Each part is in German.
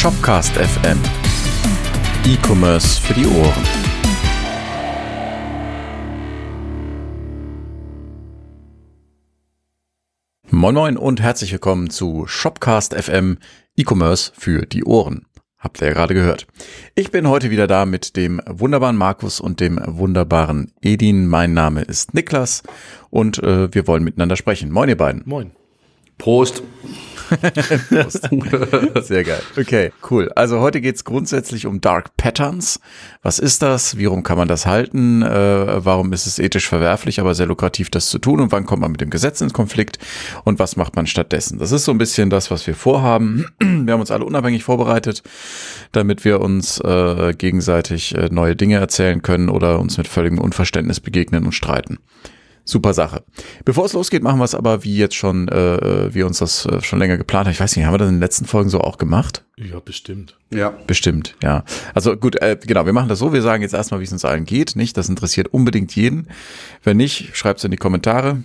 Shopcast FM. E-Commerce für die Ohren. Moin Moin und herzlich willkommen zu Shopcast FM E-Commerce für die Ohren. Habt ihr ja gerade gehört. Ich bin heute wieder da mit dem wunderbaren Markus und dem wunderbaren Edin. Mein Name ist Niklas und äh, wir wollen miteinander sprechen. Moin ihr beiden. Moin. Prost. Sehr geil. Okay, cool. Also heute geht's grundsätzlich um Dark Patterns. Was ist das? Wie rum kann man das halten? Äh, warum ist es ethisch verwerflich, aber sehr lukrativ, das zu tun? Und wann kommt man mit dem Gesetz ins Konflikt? Und was macht man stattdessen? Das ist so ein bisschen das, was wir vorhaben. Wir haben uns alle unabhängig vorbereitet, damit wir uns äh, gegenseitig äh, neue Dinge erzählen können oder uns mit völligem Unverständnis begegnen und streiten. Super Sache. Bevor es losgeht, machen wir es aber wie jetzt schon, äh, wie uns das äh, schon länger geplant haben. Ich weiß nicht, haben wir das in den letzten Folgen so auch gemacht? Ja, bestimmt. Ja. Bestimmt, ja. Also gut, äh, genau, wir machen das so, wir sagen jetzt erstmal, wie es uns allen geht, nicht? Das interessiert unbedingt jeden. Wenn nicht, schreibt es in die Kommentare.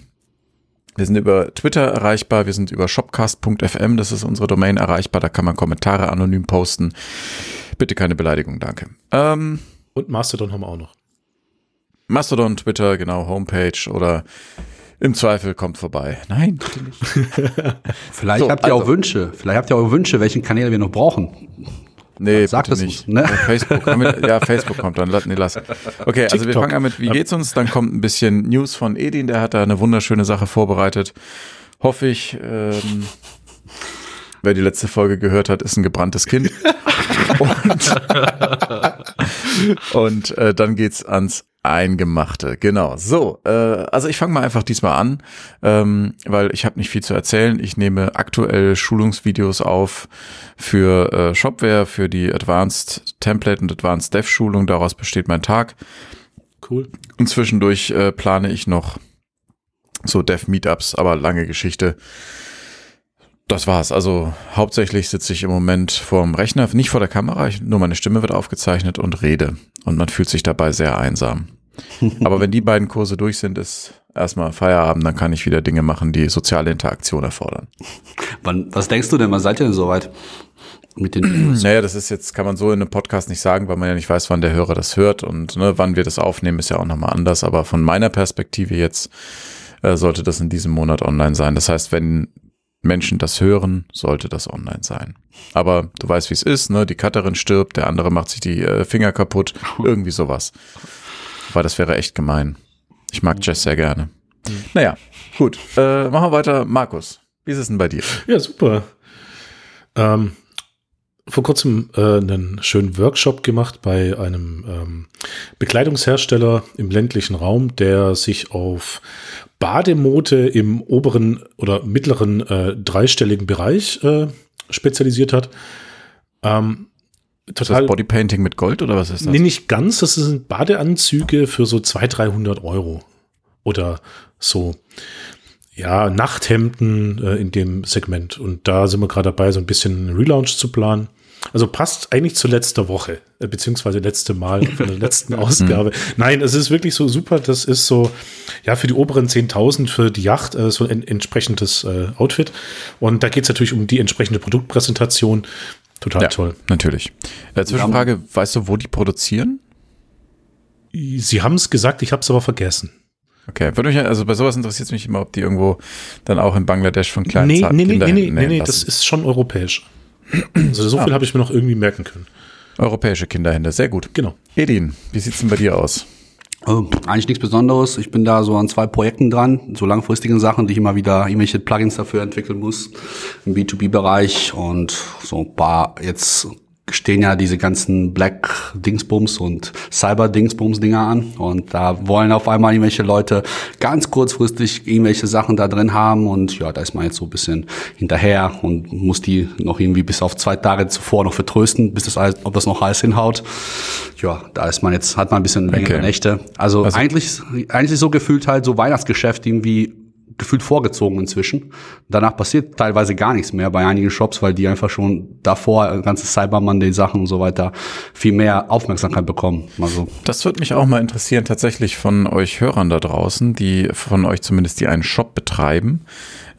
Wir sind über Twitter erreichbar, wir sind über shopcast.fm, das ist unsere Domain erreichbar, da kann man Kommentare anonym posten. Bitte keine Beleidigung, danke. Ähm, Und Mastodon haben wir auch noch. Mastodon, Twitter, genau, Homepage oder im Zweifel kommt vorbei. Nein, bitte nicht. Vielleicht So, habt ihr auch also- Wünsche. Vielleicht habt ihr auch Wünsche, welchen Kanäle wir noch brauchen. Nee, Sag bitte das nicht. nicht, ne? Ja, Facebook, wir- ja, Facebook kommt dann. Nee, lass. Okay, also wir fangen an mit, wie geht's uns? Dann kommt ein bisschen News von Edin, der hat da eine wunderschöne Sache vorbereitet. Hoffe ich. Ähm, wer die letzte Folge gehört hat, ist ein gebranntes Kind. und und äh, dann geht's ans Eingemachte. Genau. So, äh, also ich fange mal einfach diesmal an, ähm, weil ich habe nicht viel zu erzählen. Ich nehme aktuell Schulungsvideos auf für äh, Shopware, für die Advanced Template und Advanced Dev Schulung. Daraus besteht mein Tag. Cool. Und zwischendurch äh, plane ich noch so Dev-Meetups, aber lange Geschichte. Das war's. Also hauptsächlich sitze ich im Moment vorm Rechner, nicht vor der Kamera, ich, nur meine Stimme wird aufgezeichnet und rede. Und man fühlt sich dabei sehr einsam. Aber wenn die beiden Kurse durch sind, ist erstmal Feierabend, dann kann ich wieder Dinge machen, die soziale Interaktion erfordern. Wann, was denkst du denn? Wann seid ihr denn soweit? Mit den Naja, das ist jetzt, kann man so in einem Podcast nicht sagen, weil man ja nicht weiß, wann der Hörer das hört und ne, wann wir das aufnehmen, ist ja auch nochmal anders. Aber von meiner Perspektive jetzt äh, sollte das in diesem Monat online sein. Das heißt, wenn Menschen das hören, sollte das online sein. Aber du weißt, wie es ist, ne? Die Cutterin stirbt, der andere macht sich die äh, Finger kaputt, irgendwie sowas. Weil das wäre echt gemein. Ich mag Jess sehr gerne. Naja, gut. Äh, machen wir weiter. Markus, wie ist es denn bei dir? Ja, super. Ähm, vor kurzem äh, einen schönen Workshop gemacht bei einem ähm, Bekleidungshersteller im ländlichen Raum, der sich auf Bademote im oberen oder mittleren äh, dreistelligen Bereich äh, spezialisiert hat. Ähm, Ist total das Bodypainting mit Gold oder was ist das? Nee, nicht ganz. Das sind Badeanzüge für so 200, 300 Euro. Oder so, ja, Nachthemden äh, in dem Segment. Und da sind wir gerade dabei, so ein bisschen einen Relaunch zu planen. Also passt eigentlich zu letzter Woche, äh, beziehungsweise letzte Mal von der letzten Ausgabe. Nein, es ist wirklich so super. Das ist so, ja, für die oberen 10.000 für die Yacht äh, so ein entsprechendes äh, Outfit. Und da geht es natürlich um die entsprechende Produktpräsentation. Total Ja, toll. natürlich. Äh, Zwischenfrage, weißt du, wo die produzieren? Sie haben es gesagt, ich habe es aber vergessen. Okay, würde mich, also bei sowas interessiert es mich immer, ob die irgendwo dann auch in Bangladesch von kleinen Nee, zarten nee, nee, nee, nee, nee, nee, das ist schon europäisch. Also so viel habe ich mir noch irgendwie merken können. Europäische Kinderhände, sehr gut. Genau. Edin, wie sieht's denn bei dir aus? Oh, eigentlich nichts Besonderes. Ich bin da so an zwei Projekten dran, so langfristigen Sachen, die ich immer wieder irgendwelche Plugins dafür entwickeln muss im B2B-Bereich und so ein paar jetzt stehen ja diese ganzen Black Dingsbums und Cyber Dingsbums Dinger an und da wollen auf einmal irgendwelche Leute ganz kurzfristig irgendwelche Sachen da drin haben und ja, da ist man jetzt so ein bisschen hinterher und muss die noch irgendwie bis auf zwei Tage zuvor noch vertrösten, bis das alles, ob das noch alles hinhaut. Ja, da ist man jetzt, hat man ein bisschen längere Okay. Nächte. Also, Also- eigentlich, eigentlich so gefühlt halt so Weihnachtsgeschäft irgendwie gefühlt vorgezogen inzwischen. Danach passiert teilweise gar nichts mehr bei einigen Shops, weil die einfach schon davor, ganze Cyber Monday Sachen und so weiter, viel mehr Aufmerksamkeit bekommen. Also, Das würde mich auch mal interessieren, tatsächlich von euch Hörern da draußen, die von euch zumindest, die einen Shop betreiben,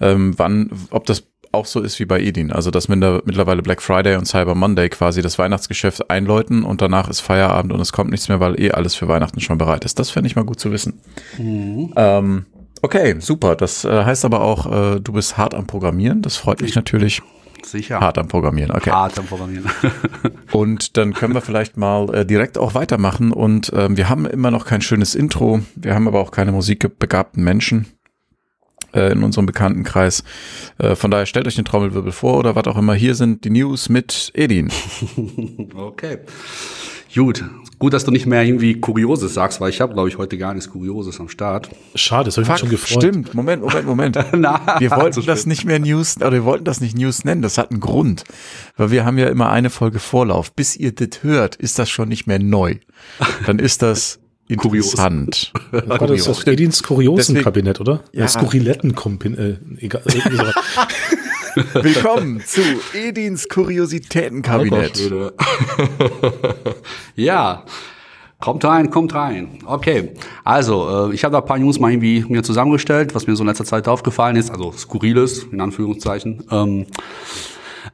ähm, wann, ob das auch so ist wie bei Edin. Also, dass mittlerweile Black Friday und Cyber Monday quasi das Weihnachtsgeschäft einläuten und danach ist Feierabend und es kommt nichts mehr, weil eh alles für Weihnachten schon bereit ist. Das fände ich mal gut zu wissen. Mhm. Ähm, okay, super. Das äh, heißt aber auch, äh, du bist hart am Programmieren. Das freut mich natürlich. Sicher. Hart am Programmieren, okay. Hart am Programmieren. und dann können wir vielleicht mal äh, direkt auch weitermachen. Und ähm, wir haben immer noch kein schönes Intro. Wir haben aber auch keine musikbegabten Menschen äh, in unserem Bekanntenkreis. Äh, von daher stellt euch den Trommelwirbel vor oder was auch immer. Hier sind die News mit Edin. okay. Gut, gut, dass du nicht mehr irgendwie Kurioses sagst, weil ich habe, glaube ich, heute gar nichts Kurioses am Start. Schade, das habe ich mich schon gefreut. Stimmt, Moment, Moment, Moment. Na, wir wollten das nicht mehr News, oder wir wollten das nicht News nennen, das hat einen Grund. Weil wir haben ja immer eine Folge Vorlauf. Bis ihr das hört, ist das schon nicht mehr neu. Dann ist das interessant. Kurios. War das das Edins Kuriosenkabinett, oder? Ja. Skurriletten-Kabinett. Äh, egal. Willkommen zu Edins Kuriositätenkabinett. Oh ja. Kommt rein, kommt rein. Okay, also äh, ich habe da ein paar News mal irgendwie mir zusammengestellt, was mir so in letzter Zeit aufgefallen ist, also skurriles in Anführungszeichen. Ähm,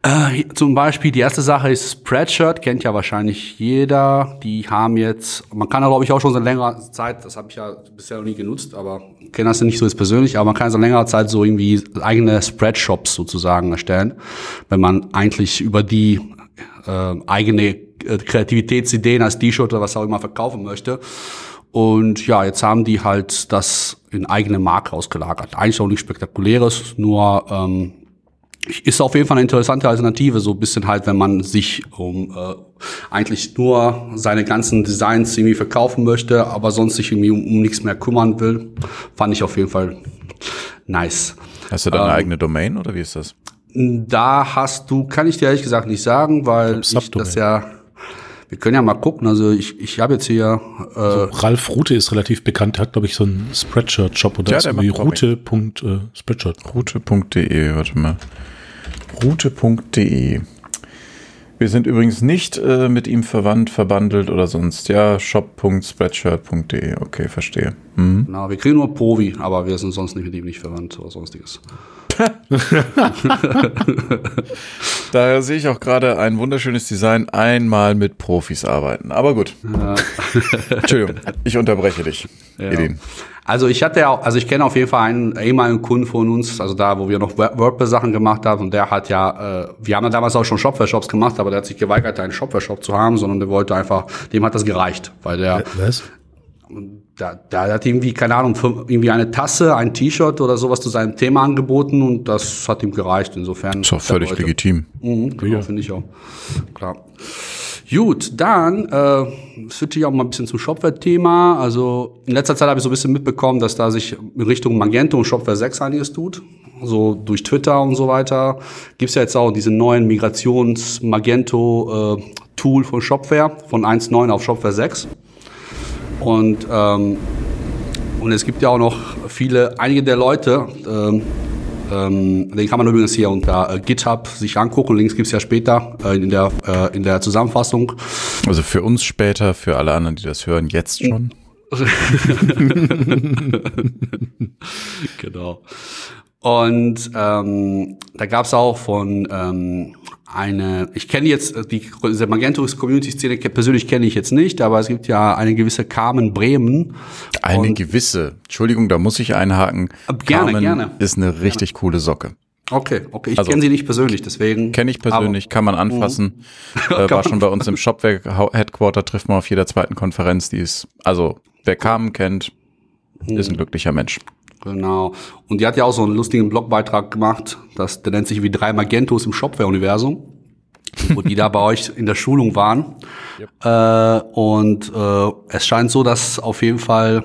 äh, zum Beispiel die erste Sache ist Spreadshirt, kennt ja wahrscheinlich jeder. Die haben jetzt, man kann da glaube ich auch schon seit längerer Zeit, das habe ich ja bisher noch nie genutzt, aber kenne das ja nicht so jetzt persönlich, aber man kann seit längerer Zeit so irgendwie eigene Spreadshops sozusagen erstellen, wenn man eigentlich über die äh, eigene äh, Kreativitätsideen als T-Shirt oder was auch immer verkaufen möchte. Und ja, jetzt haben die halt das in eigene Marke ausgelagert. Eigentlich auch nichts Spektakuläres, nur ähm, ist auf jeden Fall eine interessante Alternative, so ein bisschen halt, wenn man sich um äh, eigentlich nur seine ganzen Designs irgendwie verkaufen möchte, aber sonst sich irgendwie um, um nichts mehr kümmern will, fand ich auf jeden Fall nice. Hast du da eine ähm, eigene Domain oder wie ist das? Da hast du, kann ich dir ehrlich gesagt nicht sagen, weil ich, ich das ja wir können ja mal gucken. Also ich, ich habe jetzt hier. Äh also Ralf Rute ist relativ bekannt, hat, glaube ich, so einen Spreadshirt-Shop oder ja, ist irgendwie Rute.spreadshirt. Äh, Rute.de, warte mal. Rute.de. Wir sind übrigens nicht äh, mit ihm verwandt, verbandelt oder sonst. Ja, shop.spreadshirt.de. Okay, verstehe. Mhm. Na, wir kriegen nur Provi, aber wir sind sonst nicht mit ihm nicht verwandt oder sonstiges. Daher sehe ich auch gerade ein wunderschönes Design, einmal mit Profis arbeiten. Aber gut. Ja. Entschuldigung, ich unterbreche dich, ja. Edin. Also ich hatte ja auch, also ich kenne auf jeden Fall einen ehemaligen Kunden von uns, also da, wo wir noch WordPress-Sachen gemacht haben, und der hat ja, äh, wir haben ja damals auch schon Shopware-Shops gemacht, aber der hat sich geweigert, einen Shopware-Shop zu haben, sondern der wollte einfach, dem hat das gereicht, weil der. Was? Da, da hat irgendwie, keine Ahnung, irgendwie eine Tasse, ein T-Shirt oder sowas zu seinem Thema angeboten und das hat ihm gereicht. Insofern. Ist auch völlig legitim. Mhm, genau, ja. finde ich auch. Klar. Gut, dann äh, switche ich auch mal ein bisschen zum Shopware-Thema. Also in letzter Zeit habe ich so ein bisschen mitbekommen, dass da sich in Richtung Magento und Shopware 6 einiges tut. So durch Twitter und so weiter. Gibt's ja jetzt auch diesen neuen Migrations-Magento-Tool äh, von Shopware von 1.9 auf Shopware 6. Und, ähm, und es gibt ja auch noch viele, einige der Leute, ähm, ähm, den kann man übrigens hier unter äh, GitHub sich angucken. Links gibt's ja später äh, in, der, äh, in der Zusammenfassung. Also für uns später, für alle anderen, die das hören, jetzt schon. genau. Und ähm, da gab's auch von ähm, eine, ich kenne jetzt äh, die diese Magento-Community-Szene persönlich kenne ich jetzt nicht, aber es gibt ja eine gewisse Carmen Bremen. Eine gewisse, Entschuldigung, da muss ich einhaken. Äh, gerne, Carmen gerne. Ist eine richtig gerne. coole Socke. Okay, okay. Ich also, kenne sie nicht persönlich, deswegen. Kenne ich persönlich, kann man anfassen. Mhm. Äh, war schon bei uns im Shopwerk Headquarter, trifft man auf jeder zweiten Konferenz, die ist, also wer Carmen kennt, ist ein glücklicher Mensch. Genau. Und die hat ja auch so einen lustigen Blogbeitrag gemacht, das, der nennt sich wie drei Magentos im Shopware-Universum, wo die da bei euch in der Schulung waren. Yep. Äh, und äh, es scheint so, dass auf jeden Fall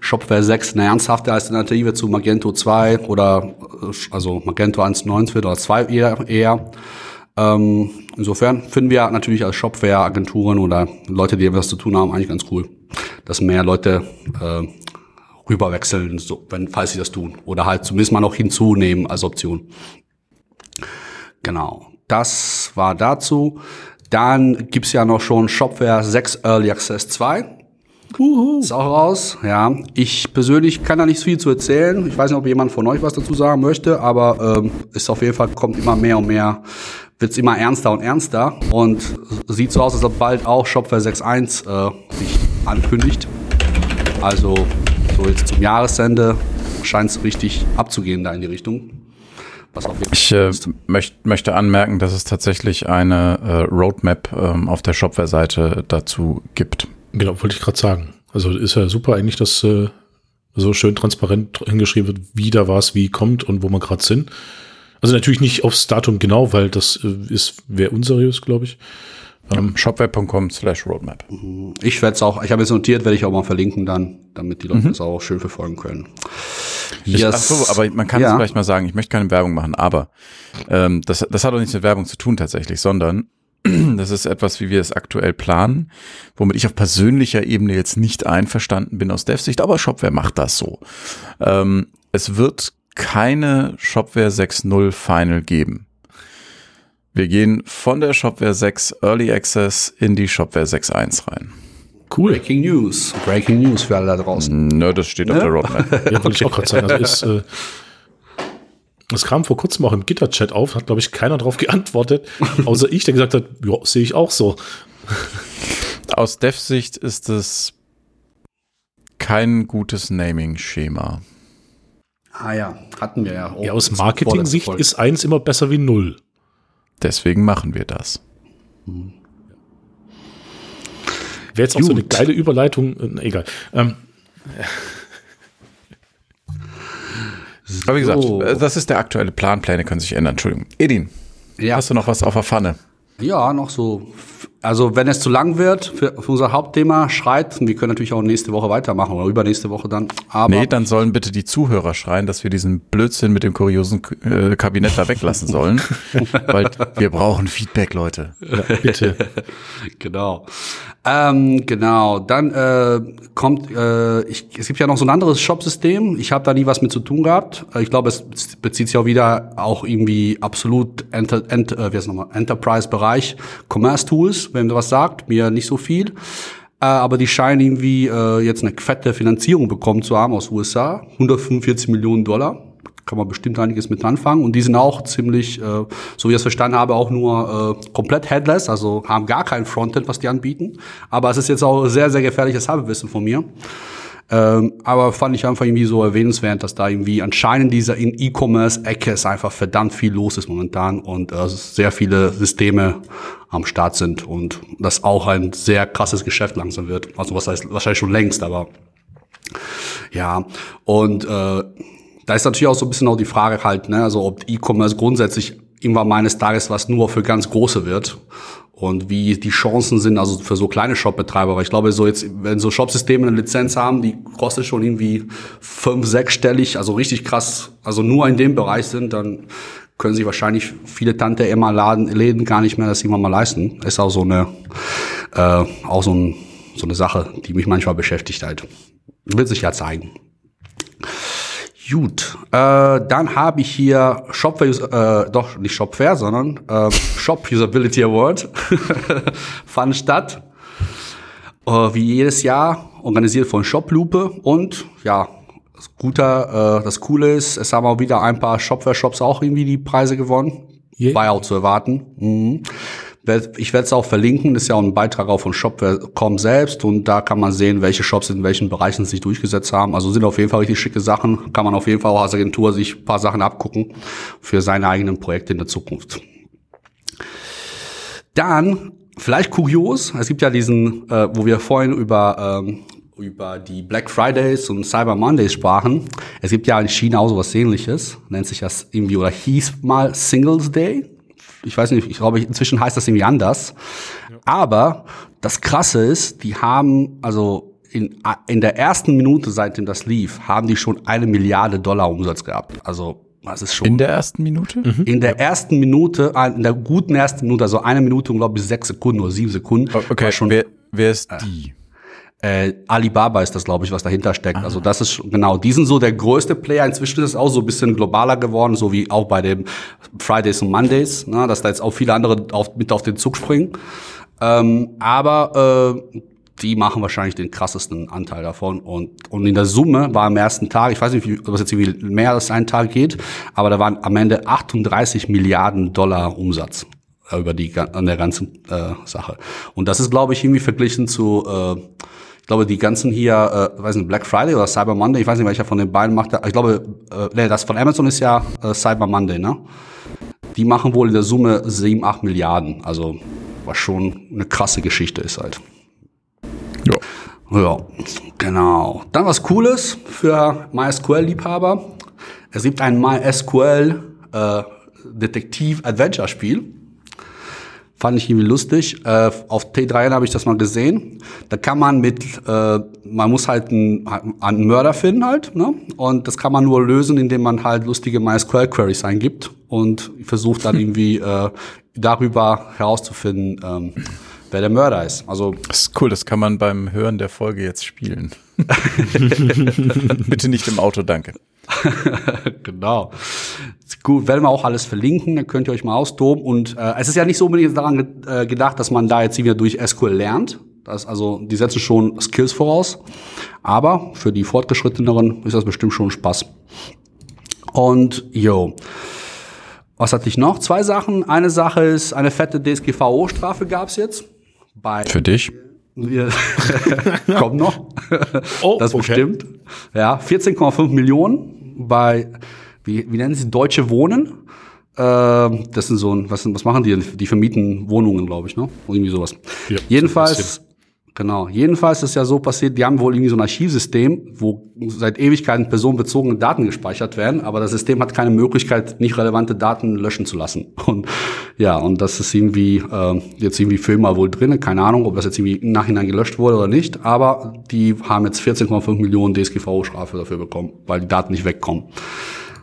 Shopware 6 eine ernsthafte Alternative zu Magento 2 oder äh, also Magento 1.9 wird oder 2 eher. eher. Ähm, insofern finden wir natürlich als Shopware-Agenturen oder Leute, die etwas zu tun haben, eigentlich ganz cool, dass mehr Leute äh, rüberwechseln, so, wenn, falls sie das tun. Oder halt zumindest mal noch hinzunehmen als Option. Genau. Das war dazu. Dann gibt's ja noch schon Shopware 6 Early Access 2. Uhu. Ist auch raus, ja. Ich persönlich kann da nicht viel zu erzählen. Ich weiß nicht, ob jemand von euch was dazu sagen möchte, aber ähm, ist auf jeden Fall, kommt immer mehr und mehr, wird's immer ernster und ernster und sieht so aus, als ob bald auch Shopware 6.1 äh, sich ankündigt. Also so jetzt zum Jahresende scheint es richtig abzugehen da in die Richtung. Was auch ich äh, möcht, möchte anmerken, dass es tatsächlich eine äh, Roadmap ähm, auf der Shopware-Seite dazu gibt. Genau, wollte ich gerade sagen. Also ist ja super eigentlich, dass äh, so schön transparent hingeschrieben wird, wie da was, wie kommt und wo wir gerade sind. Also natürlich nicht aufs Datum genau, weil das äh, ist wäre unseriös, glaube ich. Ähm, Shopware.com slash roadmap. Ich werde es auch, ich habe es notiert, werde ich auch mal verlinken dann, damit die Leute mhm. das auch schön verfolgen können. Yes. Ich, ach so, aber man kann es ja. vielleicht mal sagen, ich möchte keine Werbung machen, aber ähm, das, das hat auch nichts mit Werbung zu tun tatsächlich, sondern das ist etwas, wie wir es aktuell planen, womit ich auf persönlicher Ebene jetzt nicht einverstanden bin aus Dev-Sicht, aber Shopware macht das so. Ähm, es wird keine Shopware 6.0 Final geben. Wir gehen von der Shopware 6 Early Access in die Shopware 6.1 rein. Cool. Breaking News. Breaking News für alle da draußen. Nö, das steht ne? auf der Roadmap. ja, wollte ich auch gerade sagen. Also ist, äh, das kam vor kurzem auch im Gitter-Chat auf, hat, glaube ich, keiner darauf geantwortet, außer ich, der gesagt hat, ja, sehe ich auch so. Aus Dev-Sicht ist es kein gutes Naming-Schema. Ah ja, hatten wir ja. ja aus Marketing-Sicht ist eins immer besser wie null. Deswegen machen wir das. Hm. Wäre jetzt auch Gut. so eine geile Überleitung, äh, egal. Ähm, Aber wie gesagt, äh, das ist der aktuelle Plan. Pläne können sich ändern. Entschuldigung. Edin, ja. hast du noch was auf der Pfanne? Ja, noch so. Also wenn es zu lang wird für, für unser Hauptthema, schreit. Wir können natürlich auch nächste Woche weitermachen oder übernächste Woche dann. Aber nee, dann sollen bitte die Zuhörer schreien, dass wir diesen Blödsinn mit dem kuriosen äh, Kabinett da weglassen sollen. weil wir brauchen Feedback, Leute. Ja, bitte. genau. Ähm, genau, dann äh, kommt, äh, ich, es gibt ja noch so ein anderes Shop-System. Ich habe da nie was mit zu tun gehabt. Äh, ich glaube, es bezieht sich auch wieder auch irgendwie absolut Enter, Enter, äh, wie heißt nochmal, Enterprise-Bereich, Commerce-Tools, wenn was sagt, mir nicht so viel. Äh, aber die scheinen irgendwie äh, jetzt eine fette Finanzierung bekommen zu haben aus USA, 145 Millionen Dollar kann man bestimmt einiges mit anfangen. Und die sind auch ziemlich, äh, so wie ich es verstanden habe, auch nur äh, komplett headless, also haben gar kein Frontend, was die anbieten. Aber es ist jetzt auch sehr, sehr gefährliches Halbwissen von mir. Ähm, aber fand ich einfach irgendwie so erwähnenswert, dass da irgendwie anscheinend dieser in E-Commerce-Ecke es einfach verdammt viel los ist momentan und äh, sehr viele Systeme am Start sind und das auch ein sehr krasses Geschäft langsam wird. Also was heißt wahrscheinlich schon längst, aber ja. Und äh, da ist natürlich auch so ein bisschen auch die Frage halt, ne, also ob E-Commerce grundsätzlich irgendwann meines Tages was nur für ganz große wird und wie die Chancen sind, also für so kleine Shop-Betreiber. Weil ich glaube, so jetzt, wenn so Shop-Systeme eine Lizenz haben, die kostet schon irgendwie fünf, sechsstellig, also richtig krass, also nur in dem Bereich sind, dann können sich wahrscheinlich viele Tante Emma Laden, Läden gar nicht mehr das irgendwann mal leisten. Ist auch so eine, äh, auch so, ein, so eine Sache, die mich manchmal beschäftigt halt. Wird sich ja zeigen. Gut, äh, dann habe ich hier Shopware, äh, doch nicht Shopware, sondern äh, Shop Usability Award fand statt. Äh, wie jedes Jahr organisiert von Shoplupe und ja, das Guter, äh, das Coole ist, es haben auch wieder ein paar Shopware-Shops auch irgendwie die Preise gewonnen. Yeah. War ja auch zu erwarten. Mhm. Ich werde es auch verlinken, das ist ja auch ein Beitrag auch von Shop.com selbst und da kann man sehen, welche Shops in welchen Bereichen sich durchgesetzt haben. Also sind auf jeden Fall richtig schicke Sachen, kann man auf jeden Fall auch als Agentur sich ein paar Sachen abgucken für seine eigenen Projekte in der Zukunft. Dann, vielleicht kurios, es gibt ja diesen, äh, wo wir vorhin über ähm, über die Black Fridays und Cyber Mondays sprachen. Es gibt ja in China auch sowas ähnliches, nennt sich das irgendwie oder hieß mal Singles Day ich weiß nicht, ich glaube, inzwischen heißt das irgendwie anders. Ja. Aber das Krasse ist, die haben, also in, in der ersten Minute, seitdem das lief, haben die schon eine Milliarde Dollar Umsatz gehabt. Also das ist schon. In der ersten Minute? Mhm. In der ersten Minute, in der guten ersten Minute, also eine Minute und glaube ich sechs Sekunden oder sieben Sekunden. Okay, schon, wer, wer ist die? Äh, äh, Alibaba ist das, glaube ich, was dahinter steckt. Also das ist genau, die sind so der größte Player. Inzwischen ist es auch so ein bisschen globaler geworden, so wie auch bei dem Fridays und Mondays, ne, dass da jetzt auch viele andere auf, mit auf den Zug springen. Ähm, aber äh, die machen wahrscheinlich den krassesten Anteil davon. Und, und in der Summe war am ersten Tag, ich weiß nicht, ob es jetzt irgendwie mehr als einen Tag geht, aber da waren am Ende 38 Milliarden Dollar Umsatz äh, über die an der ganzen äh, Sache. Und das ist, glaube ich, irgendwie verglichen zu äh, ich glaube, die ganzen hier, äh, weiß nicht, Black Friday oder Cyber Monday, ich weiß nicht, welcher von den beiden macht. Ich glaube, äh, nee, das von Amazon ist ja äh, Cyber Monday, ne? Die machen wohl in der Summe 7, 8 Milliarden. Also, was schon eine krasse Geschichte ist halt. Ja. Ja, genau. Dann was Cooles für MySQL-Liebhaber. Es gibt ein MySQL äh, Detektiv-Adventure-Spiel. Fand ich irgendwie lustig. Äh, auf T3N habe ich das mal gesehen. Da kann man mit, äh, man muss halt einen, einen Mörder finden halt, ne? Und das kann man nur lösen, indem man halt lustige MySQL-Queries eingibt und versucht dann irgendwie äh, darüber herauszufinden, ähm, wer der Mörder ist. Also das ist cool, das kann man beim Hören der Folge jetzt spielen. Bitte nicht im Auto, danke. genau. Gut, werden wir auch alles verlinken, dann könnt ihr euch mal austoben. Und äh, es ist ja nicht so unbedingt daran äh, gedacht, dass man da jetzt wieder durch SQL lernt. Das, also, die setzen schon Skills voraus. Aber für die Fortgeschritteneren ist das bestimmt schon Spaß. Und jo. Was hatte ich noch? Zwei Sachen. Eine Sache ist, eine fette DSGVO-Strafe gab's jetzt. Bei Für dich? Wir kommt noch. Oh, das okay. bestimmt. Ja, 14,5 Millionen bei, wie, wie nennen sie, Deutsche Wohnen. Äh, das sind so ein, was, was machen die? Die vermieten Wohnungen, glaube ich, ne? Irgendwie sowas. Ja, Jedenfalls Genau. Jedenfalls ist ja so passiert, die haben wohl irgendwie so ein Archivsystem, wo seit Ewigkeiten personenbezogene Daten gespeichert werden, aber das System hat keine Möglichkeit, nicht relevante Daten löschen zu lassen. Und ja, und das ist irgendwie äh, jetzt irgendwie für immer wohl drin. Keine Ahnung, ob das jetzt irgendwie im Nachhinein gelöscht wurde oder nicht, aber die haben jetzt 14,5 Millionen DSGVO-Strafe dafür bekommen, weil die Daten nicht wegkommen.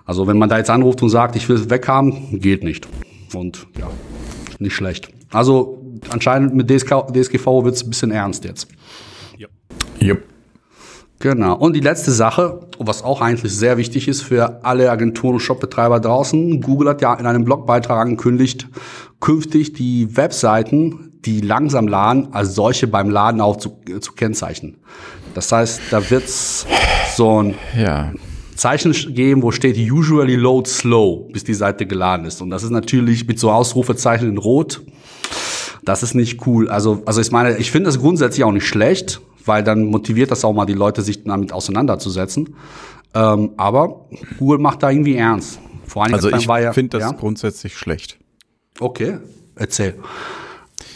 Also wenn man da jetzt anruft und sagt, ich will es weghaben, geht nicht. Und ja, nicht schlecht. Also anscheinend mit DSK, DSGV wird es ein bisschen ernst jetzt. Ja. Yep. Genau. Und die letzte Sache, was auch eigentlich sehr wichtig ist für alle Agenturen und Shopbetreiber draußen. Google hat ja in einem Blogbeitrag angekündigt, künftig die Webseiten, die langsam laden, als solche beim Laden auch zu, zu kennzeichnen. Das heißt, da wird's so ein ja. Zeichen geben, wo steht usually load slow, bis die Seite geladen ist. Und das ist natürlich mit so Ausrufezeichen in Rot das ist nicht cool. Also, also ich meine, ich finde das grundsätzlich auch nicht schlecht, weil dann motiviert das auch mal die Leute, sich damit auseinanderzusetzen. Ähm, aber Google macht da irgendwie ernst. Vor allem also ich ja, finde das ja? grundsätzlich schlecht. Okay, erzähl.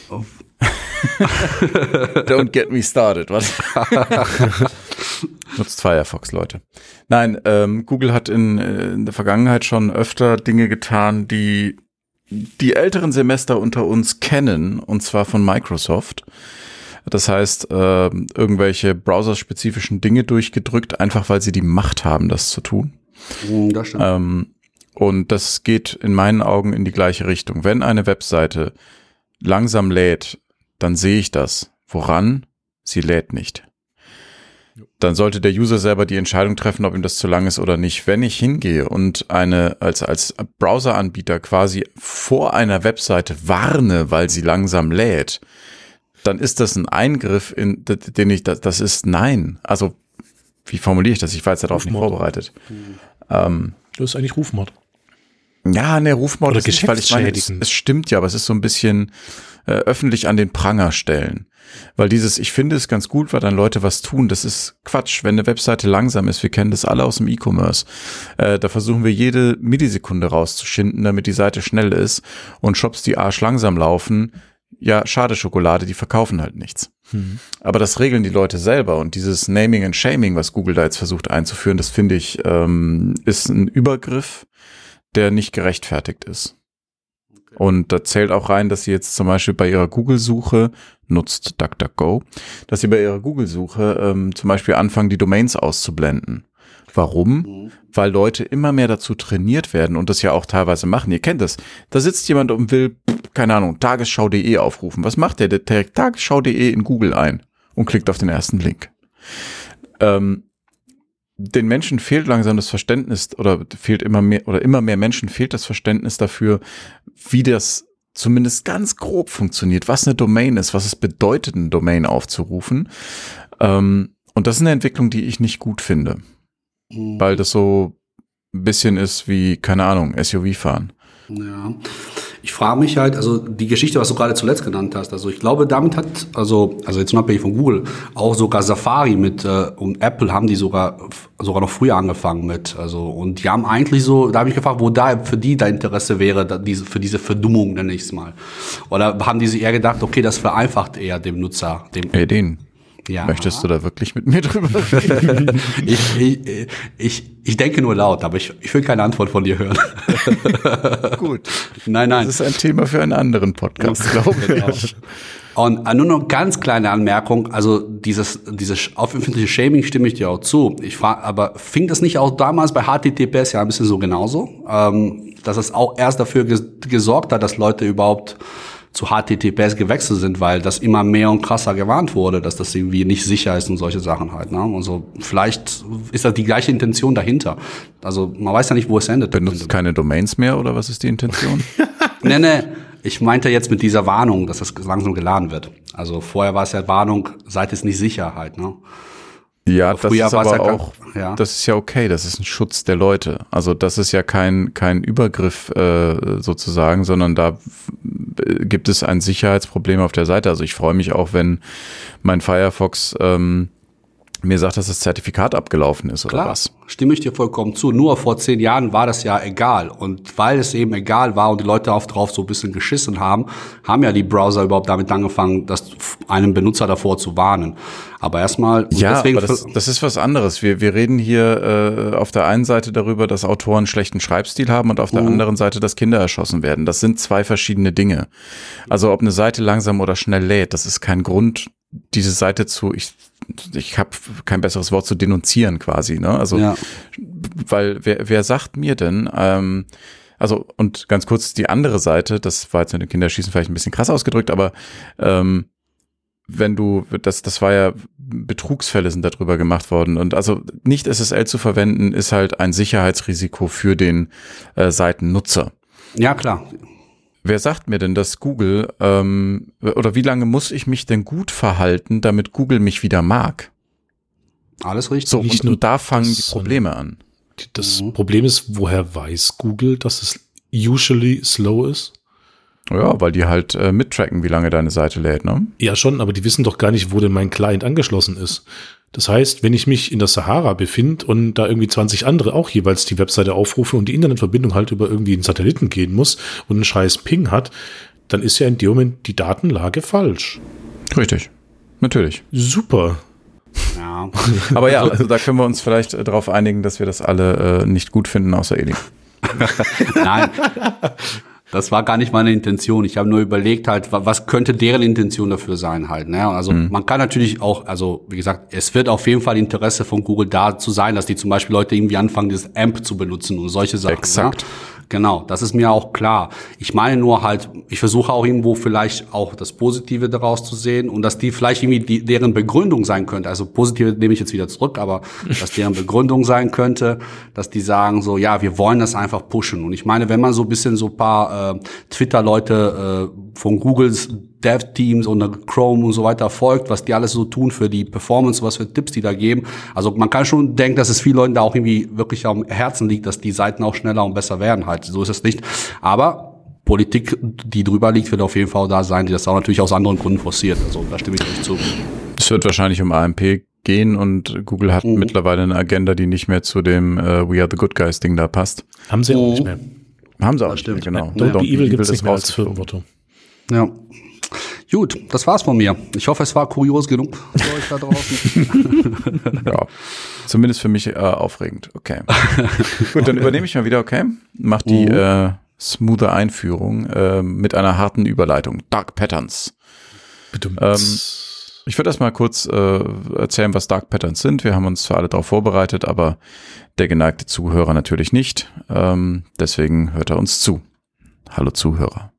Don't get me started. Was? Nutzt Firefox, Leute. Nein, ähm, Google hat in, äh, in der Vergangenheit schon öfter Dinge getan, die die älteren Semester unter uns kennen, und zwar von Microsoft. Das heißt, äh, irgendwelche browserspezifischen Dinge durchgedrückt, einfach weil sie die Macht haben, das zu tun. Mm, das stimmt. Ähm, und das geht in meinen Augen in die gleiche Richtung. Wenn eine Webseite langsam lädt, dann sehe ich das. Woran? Sie lädt nicht dann sollte der User selber die Entscheidung treffen, ob ihm das zu lang ist oder nicht. Wenn ich hingehe und eine als als Browseranbieter quasi vor einer Webseite warne, weil sie langsam lädt, dann ist das ein Eingriff in den ich das, das ist nein. Also wie formuliere ich das? Ich war jetzt darauf nicht vorbereitet. Mhm. Ähm, das ist eigentlich Rufmord. Ja, ne, Rufmord Oder ist nicht, weil ich meine, es, es, stimmt ja, aber es ist so ein bisschen äh, öffentlich an den Pranger stellen. Weil dieses, ich finde es ganz gut, weil dann Leute was tun, das ist Quatsch. Wenn eine Webseite langsam ist, wir kennen das alle aus dem E-Commerce, äh, da versuchen wir jede Millisekunde rauszuschinden, damit die Seite schnell ist und Shops, die arsch langsam laufen, ja, schade Schokolade, die verkaufen halt nichts. Hm. Aber das regeln die Leute selber und dieses Naming and Shaming, was Google da jetzt versucht einzuführen, das finde ich, ähm, ist ein Übergriff, der nicht gerechtfertigt ist. Und da zählt auch rein, dass sie jetzt zum Beispiel bei ihrer Google-Suche nutzt DuckDuckGo, dass sie bei ihrer Google-Suche ähm, zum Beispiel anfangen, die Domains auszublenden. Warum? Mhm. Weil Leute immer mehr dazu trainiert werden und das ja auch teilweise machen. Ihr kennt das. Da sitzt jemand und will, keine Ahnung, tagesschau.de aufrufen. Was macht der? Der trägt tagesschau.de in Google ein und klickt auf den ersten Link. Ähm, den Menschen fehlt langsam das Verständnis oder fehlt immer mehr oder immer mehr Menschen fehlt das Verständnis dafür, wie das zumindest ganz grob funktioniert, was eine Domain ist, was es bedeutet, eine Domain aufzurufen. Ähm, und das ist eine Entwicklung, die ich nicht gut finde, mhm. weil das so ein bisschen ist wie, keine Ahnung, SUV fahren. Ja. Ich frage mich halt, also die Geschichte, was du gerade zuletzt genannt hast, also ich glaube, damit hat, also, also jetzt unabhängig von Google, auch sogar Safari mit äh, und Apple haben die sogar sogar noch früher angefangen mit. Also, und die haben eigentlich so, da habe ich gefragt, wo da für die da Interesse wäre, da, diese, für diese Verdummung, nenne ich es mal. Oder haben die sich eher gedacht, okay, das vereinfacht eher dem Nutzer, dem. Ja, den. Ja. Möchtest du da wirklich mit mir drüber reden? ich, ich, ich, ich denke nur laut, aber ich, ich will keine Antwort von dir hören. Gut. Nein, nein. Das ist ein Thema für einen anderen Podcast, glaube genau. ich. Und äh, nur noch ganz kleine Anmerkung, also dieses, dieses auf öffentliche Shaming stimme ich dir auch zu. Ich frage, aber fing das nicht auch damals bei HTTPS ja ein bisschen so genauso? Ähm, dass es auch erst dafür gesorgt hat, dass Leute überhaupt zu HTTPS gewechselt sind, weil das immer mehr und krasser gewarnt wurde, dass das irgendwie nicht sicher ist und solche Sachen halt. Ne? Also vielleicht ist das die gleiche Intention dahinter. Also man weiß ja nicht, wo es endet. Benutzt keine Domains mehr oder was ist die Intention? nee, nee. Ich meinte jetzt mit dieser Warnung, dass das langsam geladen wird. Also vorher war es ja Warnung, Seite ist nicht sicher halt. Ne? Ja, das ist aber ja auch, ja. das ist ja okay, das ist ein Schutz der Leute. Also das ist ja kein, kein Übergriff äh, sozusagen, sondern da gibt es ein Sicherheitsproblem auf der Seite. Also ich freue mich auch, wenn mein Firefox ähm, mir sagt, dass das Zertifikat abgelaufen ist Klar, oder was. Stimme ich dir vollkommen zu. Nur vor zehn Jahren war das ja egal. Und weil es eben egal war und die Leute auf drauf so ein bisschen geschissen haben, haben ja die Browser überhaupt damit angefangen, das einem Benutzer davor zu warnen. Aber erstmal. Ja, deswegen aber das, das ist was anderes. Wir, wir reden hier äh, auf der einen Seite darüber, dass Autoren schlechten Schreibstil haben und auf der mhm. anderen Seite, dass Kinder erschossen werden. Das sind zwei verschiedene Dinge. Also ob eine Seite langsam oder schnell lädt, das ist kein Grund, diese Seite zu, ich, ich habe kein besseres Wort zu denunzieren quasi, ne? Also, ja. weil wer, wer sagt mir denn, ähm, also und ganz kurz die andere Seite, das war jetzt mit dem Kinderschießen vielleicht ein bisschen krass ausgedrückt, aber ähm, wenn du, das, das war ja, Betrugsfälle sind darüber gemacht worden. Und also nicht SSL zu verwenden, ist halt ein Sicherheitsrisiko für den äh, Seitennutzer. Ja, klar. Wer sagt mir denn, dass Google ähm, oder wie lange muss ich mich denn gut verhalten, damit Google mich wieder mag? Alles richtig. So, und, und da fangen die Probleme an. Das mhm. Problem ist, woher weiß Google, dass es usually slow ist? Ja, weil die halt äh, mittracken, wie lange deine Seite lädt, ne? Ja, schon, aber die wissen doch gar nicht, wo denn mein Client angeschlossen ist. Das heißt, wenn ich mich in der Sahara befinde und da irgendwie 20 andere auch jeweils die Webseite aufrufe und die Internetverbindung halt über irgendwie einen Satelliten gehen muss und einen scheiß Ping hat, dann ist ja in dem Moment die Datenlage falsch. Richtig. Natürlich. Super. Ja. Aber ja, also da können wir uns vielleicht äh, darauf einigen, dass wir das alle äh, nicht gut finden, außer Eli. Nein. Das war gar nicht meine Intention. Ich habe nur überlegt halt, was könnte deren Intention dafür sein halt. Ne? Also mhm. man kann natürlich auch, also wie gesagt, es wird auf jeden Fall Interesse von Google da zu sein, dass die zum Beispiel Leute irgendwie anfangen, dieses AMP zu benutzen und solche Sachen. Exakt. Ne? Genau, das ist mir auch klar. Ich meine nur halt, ich versuche auch irgendwo vielleicht auch das Positive daraus zu sehen und dass die vielleicht irgendwie die, deren Begründung sein könnte. Also positive nehme ich jetzt wieder zurück, aber dass deren Begründung sein könnte, dass die sagen so, ja, wir wollen das einfach pushen. Und ich meine, wenn man so ein bisschen so paar äh, Twitter-Leute äh, von Googles Dev-Teams und Chrome und so weiter folgt, was die alles so tun für die Performance, was für Tipps die da geben. Also man kann schon denken, dass es vielen Leuten da auch irgendwie wirklich am Herzen liegt, dass die Seiten auch schneller und besser werden halt. So ist es nicht. Aber Politik, die drüber liegt, wird auf jeden Fall da sein, die das auch natürlich aus anderen Gründen forciert. Also da stimme ich euch zu. Es wird wahrscheinlich um AMP gehen und Google hat mhm. mittlerweile eine Agenda, die nicht mehr zu dem äh, We Are the Good Guys Ding da passt. Haben sie auch nicht mehr. Haben sie auch nicht mehr, genau. Don't, Don't be evil gibt es nicht mehr als Firmenmotto. Ja. Gut, das war's von mir. Ich hoffe, es war kurios genug für euch da draußen. ja, zumindest für mich äh, aufregend. Okay. Gut, dann übernehme ich mal wieder, okay? Mach die mhm. äh, smoothe Einführung äh, mit einer harten Überleitung. Dark Patterns. Ähm, ich würde erstmal kurz äh, erzählen, was Dark Patterns sind. Wir haben uns zwar alle darauf vorbereitet, aber der geneigte Zuhörer natürlich nicht. Ähm, deswegen hört er uns zu. Hallo Zuhörer.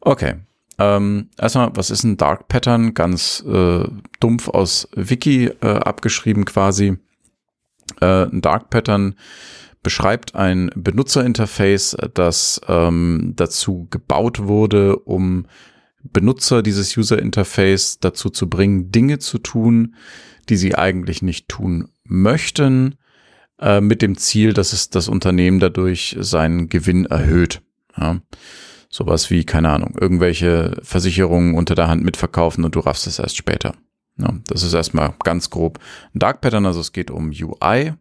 Okay, ähm, erstmal, was ist ein Dark Pattern? Ganz äh, dumpf aus Wiki äh, abgeschrieben quasi. Äh, ein Dark Pattern beschreibt ein Benutzerinterface, das ähm, dazu gebaut wurde, um Benutzer dieses User Interface dazu zu bringen, Dinge zu tun, die sie eigentlich nicht tun möchten, äh, mit dem Ziel, dass es das Unternehmen dadurch seinen Gewinn erhöht. Ja. Sowas wie, keine Ahnung, irgendwelche Versicherungen unter der Hand mitverkaufen und du raffst es erst später. Ja, das ist erstmal ganz grob ein Dark Pattern, also es geht um UI,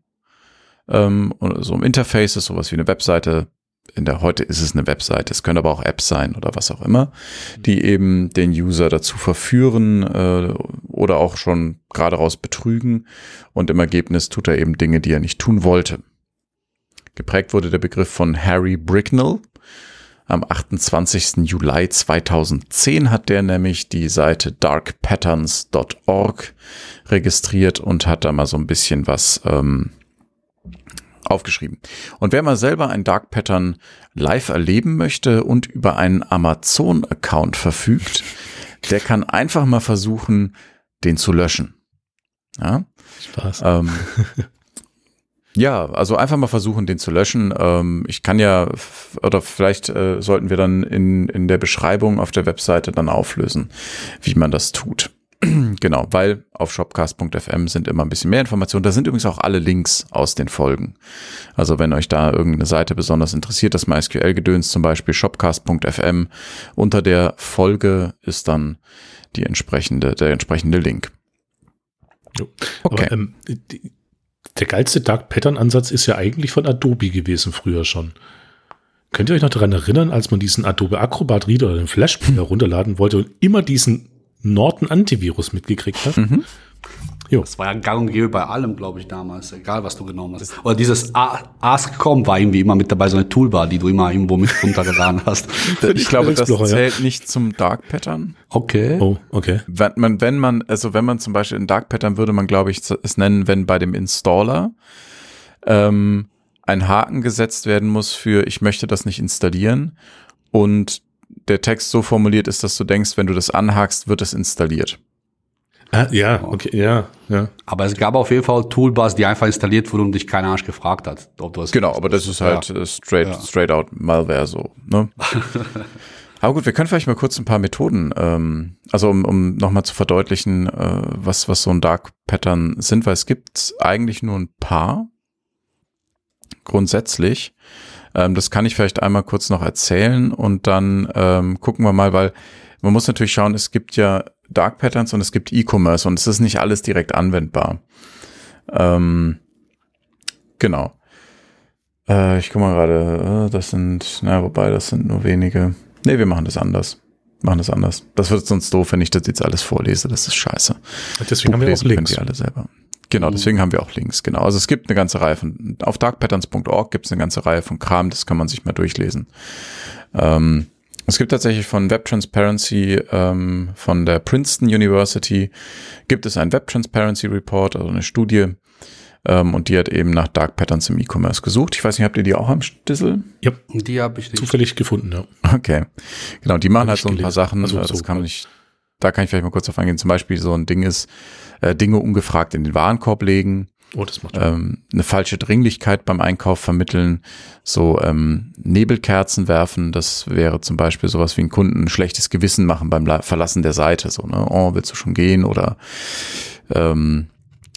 ähm, so um Interfaces, sowas wie eine Webseite. In der heute ist es eine Webseite, es können aber auch Apps sein oder was auch immer, die eben den User dazu verführen äh, oder auch schon gerade raus betrügen und im Ergebnis tut er eben Dinge, die er nicht tun wollte. Geprägt wurde der Begriff von Harry Bricknell, am 28. Juli 2010 hat der nämlich die Seite darkpatterns.org registriert und hat da mal so ein bisschen was ähm, aufgeschrieben. Und wer mal selber ein Dark Pattern live erleben möchte und über einen Amazon-Account verfügt, der kann einfach mal versuchen, den zu löschen. Ja? Spaß. Ähm, Ja, also einfach mal versuchen, den zu löschen. Ähm, ich kann ja, oder vielleicht äh, sollten wir dann in, in der Beschreibung auf der Webseite dann auflösen, wie man das tut. genau, weil auf shopcast.fm sind immer ein bisschen mehr Informationen. Da sind übrigens auch alle Links aus den Folgen. Also wenn euch da irgendeine Seite besonders interessiert, das MySQL-Gedöns zum Beispiel, shopcast.fm, unter der Folge ist dann die entsprechende, der entsprechende Link. Okay. Aber, ähm, die, der geilste Dark Pattern Ansatz ist ja eigentlich von Adobe gewesen früher schon. Könnt ihr euch noch daran erinnern, als man diesen Adobe Acrobat Reader oder den Flash Player runterladen wollte und immer diesen Norton Antivirus mitgekriegt hat? Mhm. Jo. Das war ja gang und gäbe bei allem, glaube ich, damals, egal was du genommen hast. Oder dieses Ask.com war irgendwie immer mit dabei, so eine Toolbar, die du immer irgendwo mit runtergeladen hast. ich glaube, das zählt nicht zum Dark Pattern. Okay. Oh, okay. Wenn man, wenn man, also wenn man zum Beispiel in Dark Pattern würde man, glaube ich, es nennen, wenn bei dem Installer ähm, ein Haken gesetzt werden muss für ich möchte das nicht installieren und der Text so formuliert ist, dass du denkst, wenn du das anhakst, wird es installiert. Ah, ja, okay, ja, ja. Aber es gab auf jeden Fall Toolbars, die einfach installiert wurden und dich kein Arsch gefragt hat, ob du das Genau, aber das ist halt ja. Äh, straight, ja. straight out Malware so, ne? aber gut, wir können vielleicht mal kurz ein paar Methoden, ähm, also um, um nochmal zu verdeutlichen, äh, was, was so ein Dark Pattern sind, weil es gibt eigentlich nur ein paar grundsätzlich. Ähm, das kann ich vielleicht einmal kurz noch erzählen und dann ähm, gucken wir mal, weil man muss natürlich schauen, es gibt ja Dark Patterns und es gibt E-Commerce und es ist nicht alles direkt anwendbar. Ähm, genau. Äh, ich guck mal gerade, äh, das sind, na, wobei, das sind nur wenige. Nee, wir machen das anders. Machen das anders. Das wird sonst doof, wenn ich das jetzt alles vorlese. Das ist scheiße. Deswegen Buch haben wir auch Links. Ihr alle selber. Genau, deswegen haben wir auch Links, genau. Also es gibt eine ganze Reihe von, auf darkpatterns.org gibt es eine ganze Reihe von Kram, das kann man sich mal durchlesen. Ähm, es gibt tatsächlich von Web Transparency ähm, von der Princeton University gibt es einen Web Transparency Report, also eine Studie, ähm, und die hat eben nach Dark Patterns im E-Commerce gesucht. Ich weiß nicht, habt ihr die auch am Stissel? Ja, die habe ich zufällig gefunden, ja. Okay, genau, die machen halt so ein paar Sachen, also, das so kann man nicht, da kann ich vielleicht mal kurz auf eingehen. Zum Beispiel so ein Ding ist, äh, Dinge ungefragt in den Warenkorb legen. Oh, das macht ähm, eine falsche Dringlichkeit beim Einkauf vermitteln, so ähm, Nebelkerzen werfen, das wäre zum Beispiel sowas wie ein Kunden ein schlechtes Gewissen machen beim Verlassen der Seite, so, ne, oh, willst du schon gehen? Oder ähm,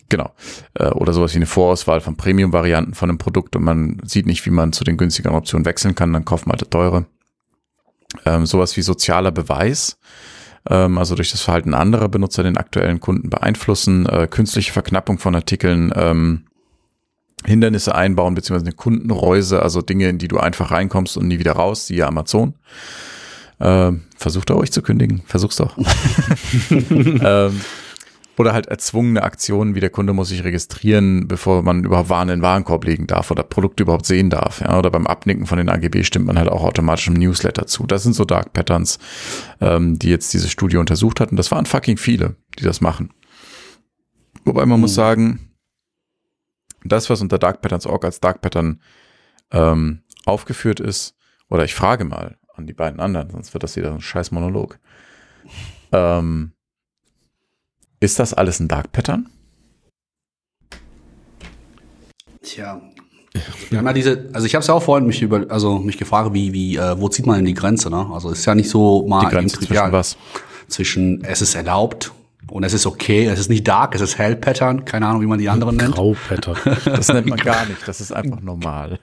genau, äh, oder sowas wie eine Vorauswahl von Premium-Varianten von einem Produkt und man sieht nicht, wie man zu den günstigeren Optionen wechseln kann, dann kauft man halt teure. Ähm, sowas wie sozialer Beweis, ähm, also durch das Verhalten anderer Benutzer den aktuellen Kunden beeinflussen, äh, künstliche Verknappung von Artikeln, ähm, Hindernisse einbauen, beziehungsweise eine Kundenreuse, also Dinge, in die du einfach reinkommst und nie wieder raus, siehe Amazon. Ähm, versucht er euch zu kündigen, versuch's doch. ähm, oder halt erzwungene Aktionen, wie der Kunde muss sich registrieren, bevor man überhaupt Waren in den Warenkorb legen darf oder Produkte überhaupt sehen darf. Ja, oder beim Abnicken von den AGB stimmt man halt auch automatisch im Newsletter zu. Das sind so Dark Patterns, ähm, die jetzt diese Studie untersucht hat. Und das waren fucking viele, die das machen. Wobei man mhm. muss sagen, das, was unter Dark Patterns Org als Dark Pattern ähm, aufgeführt ist, oder ich frage mal an die beiden anderen, sonst wird das wieder ein scheiß Monolog. Ähm, ist das alles ein Dark Pattern? Tja. Wir haben ja diese, also ich habe es ja auch vorhin mich über, also mich gefragt, wie, wie, äh, wo zieht man denn die Grenze, ne? Also ist ja nicht so mal Die Grenze zwischen was? Zwischen es ist erlaubt und es ist okay, es ist nicht dark, es ist hell Pattern, keine Ahnung, wie man die anderen nennt. Grau Pattern. Das nennt man gar nicht, das ist einfach normal.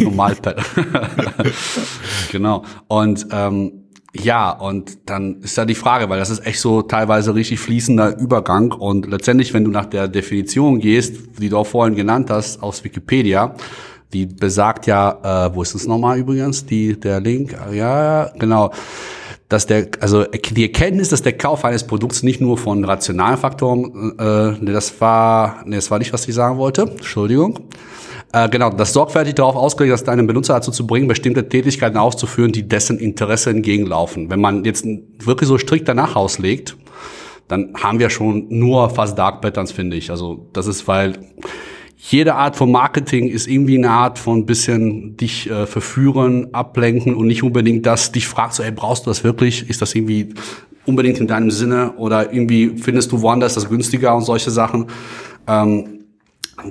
Normal Pattern. genau. Und ähm, ja, und dann ist da die Frage, weil das ist echt so teilweise richtig fließender Übergang und letztendlich, wenn du nach der Definition gehst, die du auch vorhin genannt hast aus Wikipedia, die besagt ja, äh, wo ist es nochmal übrigens, die der Link? Ja, genau dass der, also die Erkenntnis, dass der Kauf eines Produkts nicht nur von rationalen Faktoren, äh, nee, das war, nee, das war nicht, was ich sagen wollte. Entschuldigung. Äh, genau, das sorgfältig darauf ausgelegt, dass deinen Benutzer dazu zu bringen, bestimmte Tätigkeiten auszuführen, die dessen Interesse entgegenlaufen. Wenn man jetzt wirklich so strikt danach auslegt, dann haben wir schon nur fast Dark Patterns, finde ich. Also das ist, weil jede Art von Marketing ist irgendwie eine Art von bisschen dich äh, verführen, ablenken und nicht unbedingt das, dich fragst, so, ey, brauchst du das wirklich? Ist das irgendwie unbedingt in deinem Sinne oder irgendwie findest du woanders das günstiger und solche Sachen? Ähm,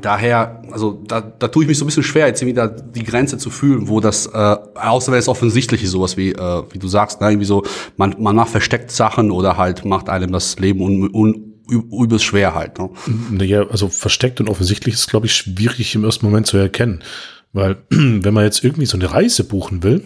daher, also da, da tue ich mich so ein bisschen schwer, jetzt irgendwie da die Grenze zu fühlen, wo das, äh, außer wenn es offensichtlich ist, sowas wie, äh, wie du sagst, ne, irgendwie so, man, man macht versteckt Sachen oder halt macht einem das Leben un, un, übelst schwer halt. Ne? Naja, also versteckt und offensichtlich ist, glaube ich, schwierig im ersten Moment zu erkennen. Weil, wenn man jetzt irgendwie so eine Reise buchen will,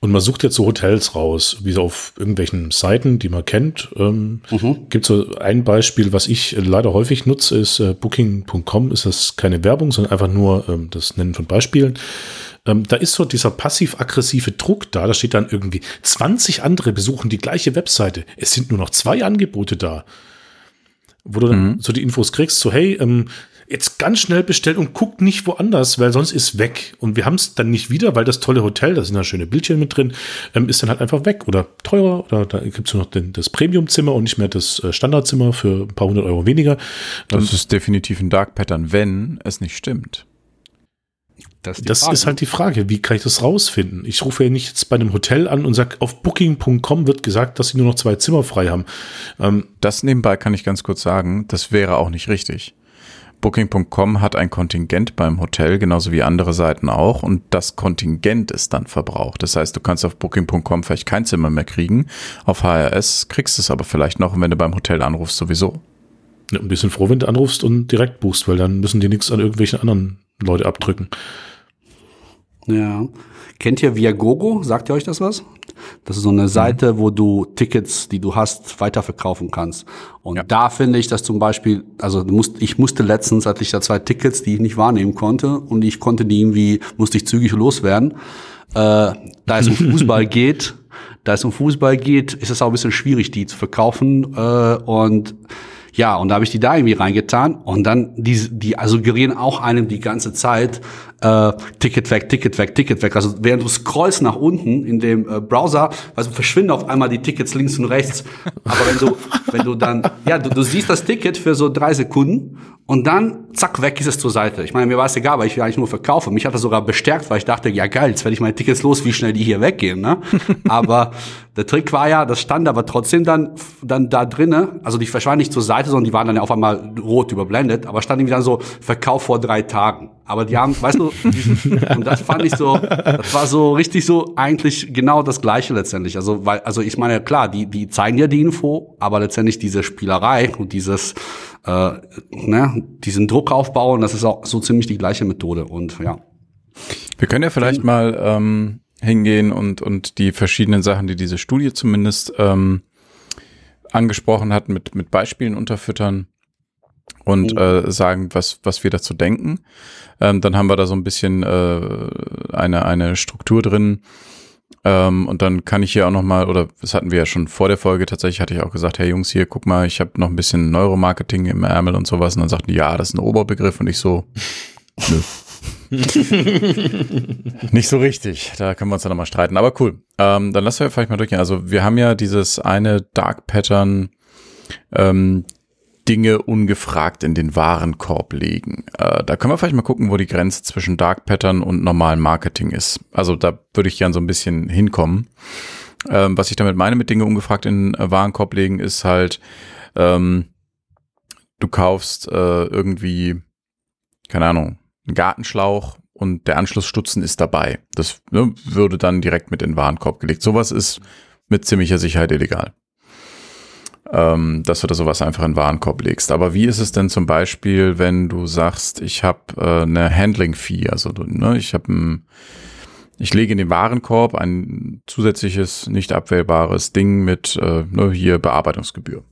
und man sucht jetzt so Hotels raus, wie so auf irgendwelchen Seiten, die man kennt. Ähm, mhm. Gibt so ein Beispiel, was ich leider häufig nutze, ist äh, Booking.com. Ist das keine Werbung, sondern einfach nur ähm, das Nennen von Beispielen. Ähm, da ist so dieser passiv-aggressive Druck da. Da steht dann irgendwie 20 andere besuchen die gleiche Webseite. Es sind nur noch zwei Angebote da. Wo du dann mhm. so die Infos kriegst, so hey, ähm, jetzt ganz schnell bestellt und guckt nicht woanders, weil sonst ist weg. Und wir haben es dann nicht wieder, weil das tolle Hotel, da sind da schöne Bildchen mit drin, ähm, ist dann halt einfach weg oder teurer. Oder da gibt es nur noch den, das Premium-Zimmer und nicht mehr das äh, Standardzimmer für ein paar hundert Euro weniger. Das ähm, ist definitiv ein Dark Pattern, wenn es nicht stimmt. Das, ist, das ist, halt die Frage, wie kann ich das rausfinden? Ich rufe ja nicht jetzt bei einem Hotel an und sage, auf booking.com wird gesagt, dass sie nur noch zwei Zimmer frei haben. Ähm, das nebenbei kann ich ganz kurz sagen, das wäre auch nicht richtig. Booking.com hat ein Kontingent beim Hotel, genauso wie andere Seiten auch, und das Kontingent ist dann verbraucht. Das heißt, du kannst auf Booking.com vielleicht kein Zimmer mehr kriegen, auf HRS kriegst es aber vielleicht noch, wenn du beim Hotel anrufst sowieso. Ja, ein bisschen froh, wenn du anrufst und direkt buchst, weil dann müssen die nichts an irgendwelchen anderen Leute abdrücken. Ja. Kennt ihr Viagogo? Sagt ihr euch das was? Das ist so eine mhm. Seite, wo du Tickets, die du hast, weiterverkaufen kannst. Und ja. da finde ich das zum Beispiel, also ich musste letztens, hatte ich da zwei Tickets, die ich nicht wahrnehmen konnte und ich konnte die irgendwie, musste ich zügig loswerden. Äh, da es um Fußball geht, da es um Fußball geht, ist es auch ein bisschen schwierig, die zu verkaufen. Äh, und ja, und da habe ich die da irgendwie reingetan und dann die, die suggerieren auch einem die ganze Zeit äh, Ticket weg, Ticket weg, Ticket weg. Also während du scrollst nach unten in dem äh, Browser, also verschwinden auf einmal die Tickets links und rechts. Aber wenn du, wenn du dann, ja, du, du siehst das Ticket für so drei Sekunden und dann, zack, weg ist es zur Seite. Ich meine, mir war es egal, weil ich will eigentlich nur verkaufen. Mich hat das sogar bestärkt, weil ich dachte, ja geil, jetzt werde ich meine Tickets los, wie schnell die hier weggehen. Ne? aber der Trick war ja, das stand aber trotzdem dann, dann da drinnen. Also die verschwanden nicht zur Seite, sondern die waren dann ja auf einmal rot überblendet. Aber stand irgendwie dann so, Verkauf vor drei Tagen. Aber die haben, weißt du, und das fand ich so, das war so richtig so eigentlich genau das Gleiche letztendlich. Also, weil, also ich meine, klar, die, die zeigen ja die Info, aber letztendlich diese Spielerei und dieses, äh, ne, diesen Druck aufbauen, das ist auch so ziemlich die gleiche Methode. Und ja. Wir können ja vielleicht mal ähm, hingehen und, und die verschiedenen Sachen, die diese Studie zumindest ähm, angesprochen hat, mit, mit Beispielen unterfüttern und mhm. äh, sagen, was, was wir dazu denken. Ähm, dann haben wir da so ein bisschen äh, eine, eine Struktur drin. Ähm, und dann kann ich hier auch noch mal, oder das hatten wir ja schon vor der Folge, tatsächlich hatte ich auch gesagt, hey Jungs, hier, guck mal, ich habe noch ein bisschen Neuromarketing im Ärmel und sowas. Und dann sagten die, ja, das ist ein Oberbegriff. Und ich so, nö. Nicht so richtig. Da können wir uns dann nochmal streiten. Aber cool. Ähm, dann lassen wir vielleicht mal durchgehen. Also wir haben ja dieses eine Dark Pattern, ähm, Dinge ungefragt in den Warenkorb legen. Äh, da können wir vielleicht mal gucken, wo die Grenze zwischen Dark Pattern und normalem Marketing ist. Also da würde ich gern so ein bisschen hinkommen. Ähm, was ich damit meine mit Dinge ungefragt in den Warenkorb legen, ist halt, ähm, du kaufst äh, irgendwie, keine Ahnung, ein Gartenschlauch und der Anschlussstutzen ist dabei. Das ne, würde dann direkt mit in den Warenkorb gelegt. Sowas ist mit ziemlicher Sicherheit illegal. Ähm, dass du da sowas einfach in den Warenkorb legst. Aber wie ist es denn zum Beispiel, wenn du sagst, ich habe äh, eine Handling-Fee, also du, ne, ich habe ein ich lege in den Warenkorb ein zusätzliches, nicht abwählbares Ding mit äh, ne, hier Bearbeitungsgebühr.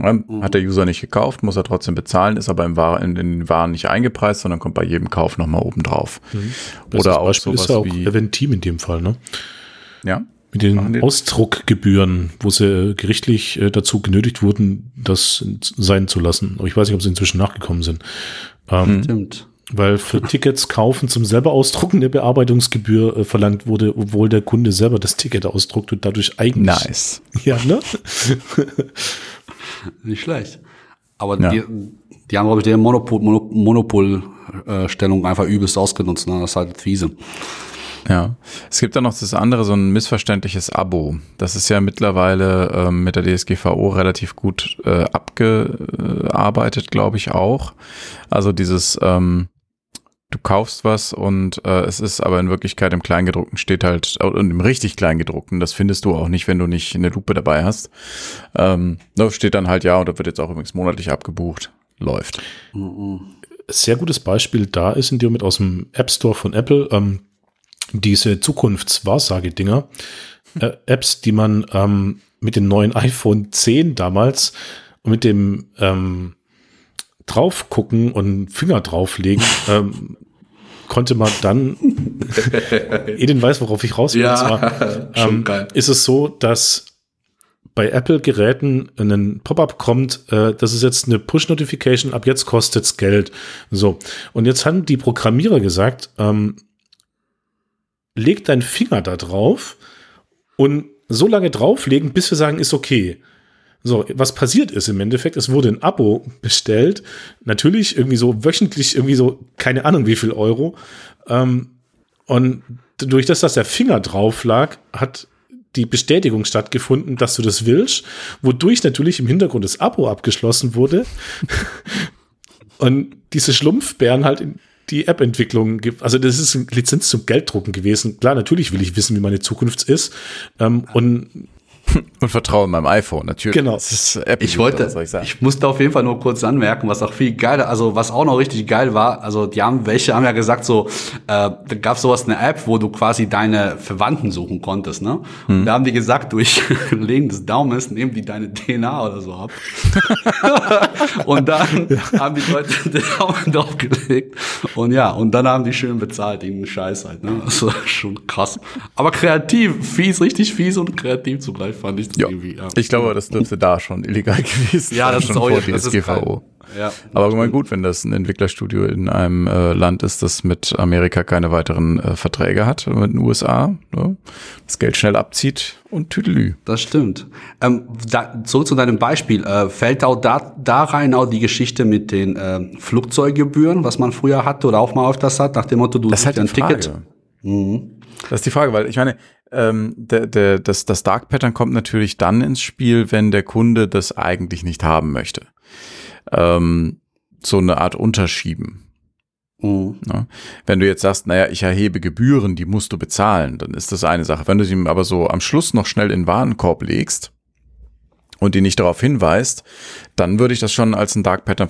Ja, mhm. Hat der User nicht gekauft, muss er trotzdem bezahlen, ist aber im War in den Waren nicht eingepreist, sondern kommt bei jedem Kauf nochmal oben drauf. Mhm. Oder auch Beispiel sowas ist ja auch wie Eventim in dem Fall, ne? Ja. Mit den Ausdruckgebühren, wo sie gerichtlich äh, dazu genötigt wurden, das sein zu lassen. Aber ich weiß nicht, ob sie inzwischen nachgekommen sind. Ähm, Stimmt. Weil für Tickets kaufen zum selber ausdrucken eine Bearbeitungsgebühr äh, verlangt wurde, obwohl der Kunde selber das Ticket ausdruckt und dadurch eigentlich. Nice. Ja, ne? Nicht schlecht. Aber ja. die, die haben, glaube ich, die Monopolstellung Monopol, äh, einfach übelst ausgenutzt. Ne? Das ist halt fiese. Ja, es gibt da noch das andere, so ein missverständliches Abo. Das ist ja mittlerweile ähm, mit der DSGVO relativ gut äh, abgearbeitet, glaube ich auch. Also dieses, ähm, du kaufst was und äh, es ist aber in Wirklichkeit im Kleingedruckten steht halt, äh, und im richtig Kleingedruckten, das findest du auch nicht, wenn du nicht eine Lupe dabei hast. Ähm, da steht dann halt ja, und da wird jetzt auch übrigens monatlich abgebucht. Läuft. Sehr gutes Beispiel da ist in dem mit aus dem App Store von Apple, ähm, diese Zukunftswahrsagedinger, äh, Apps, die man ähm, mit dem neuen iPhone 10 damals mit dem ähm, drauf gucken und Finger drauflegen, ähm, konnte man dann, Eden weiß, worauf ich raus will, ja, zwar, ähm, ist es so, dass bei Apple-Geräten ein Pop-up kommt, äh, das ist jetzt eine Push-Notification, ab jetzt kostet's Geld. So. Und jetzt haben die Programmierer gesagt, ähm, leg deinen Finger da drauf und so lange drauflegen, bis wir sagen, ist okay. So, was passiert ist im Endeffekt, es wurde ein Abo bestellt, natürlich irgendwie so wöchentlich, irgendwie so, keine Ahnung wie viel Euro. Ähm, und durch das, dass der Finger drauf lag, hat die Bestätigung stattgefunden, dass du das willst, wodurch natürlich im Hintergrund das Abo abgeschlossen wurde. und diese Schlumpfbären halt in die App-Entwicklung. Also das ist eine Lizenz zum Gelddrucken gewesen. Klar, natürlich will ich wissen, wie meine Zukunft ist. Ähm, und und vertraue meinem iPhone, natürlich. Genau. ich wollte, ich, ich, musste auf jeden Fall nur kurz anmerken, was auch viel geiler, also was auch noch richtig geil war, also die haben, welche haben ja gesagt so, äh, da gab sowas eine App, wo du quasi deine Verwandten suchen konntest, ne? Hm. Da haben die gesagt, durch Legen des Daumens nehmen die deine DNA oder so ab. und dann ja. haben die Leute den Daumen draufgelegt und ja, und dann haben die schön bezahlt, den Scheiß halt, ne? Das war schon krass. Aber kreativ, fies, richtig fies und kreativ zugleich fand ich das ja. irgendwie. Ja. Ich glaube, das dürfte da schon illegal gewesen sein. Ja, das ist auch, vor DSGVO. Ja, Aber mal gut, wenn das ein Entwicklerstudio in einem äh, Land ist, das mit Amerika keine weiteren äh, Verträge hat, mit den USA, ne? das Geld schnell abzieht und Tüdelü. Das stimmt. Ähm, da, zurück zu deinem Beispiel. Äh, fällt auch da, da rein auch die Geschichte mit den äh, Flugzeuggebühren, was man früher hatte oder auch mal öfters hat, nach dem Motto, du das halt ein Ticket. Mhm. Das ist die Frage, weil ich meine, ähm, der, der, das, das Dark Pattern kommt natürlich dann ins Spiel, wenn der Kunde das eigentlich nicht haben möchte. Ähm, so eine Art Unterschieben. Mhm. Ja. Wenn du jetzt sagst, naja, ich erhebe Gebühren, die musst du bezahlen, dann ist das eine Sache. Wenn du sie aber so am Schluss noch schnell in den Warenkorb legst und die nicht darauf hinweist, dann würde ich das schon als ein Dark Pattern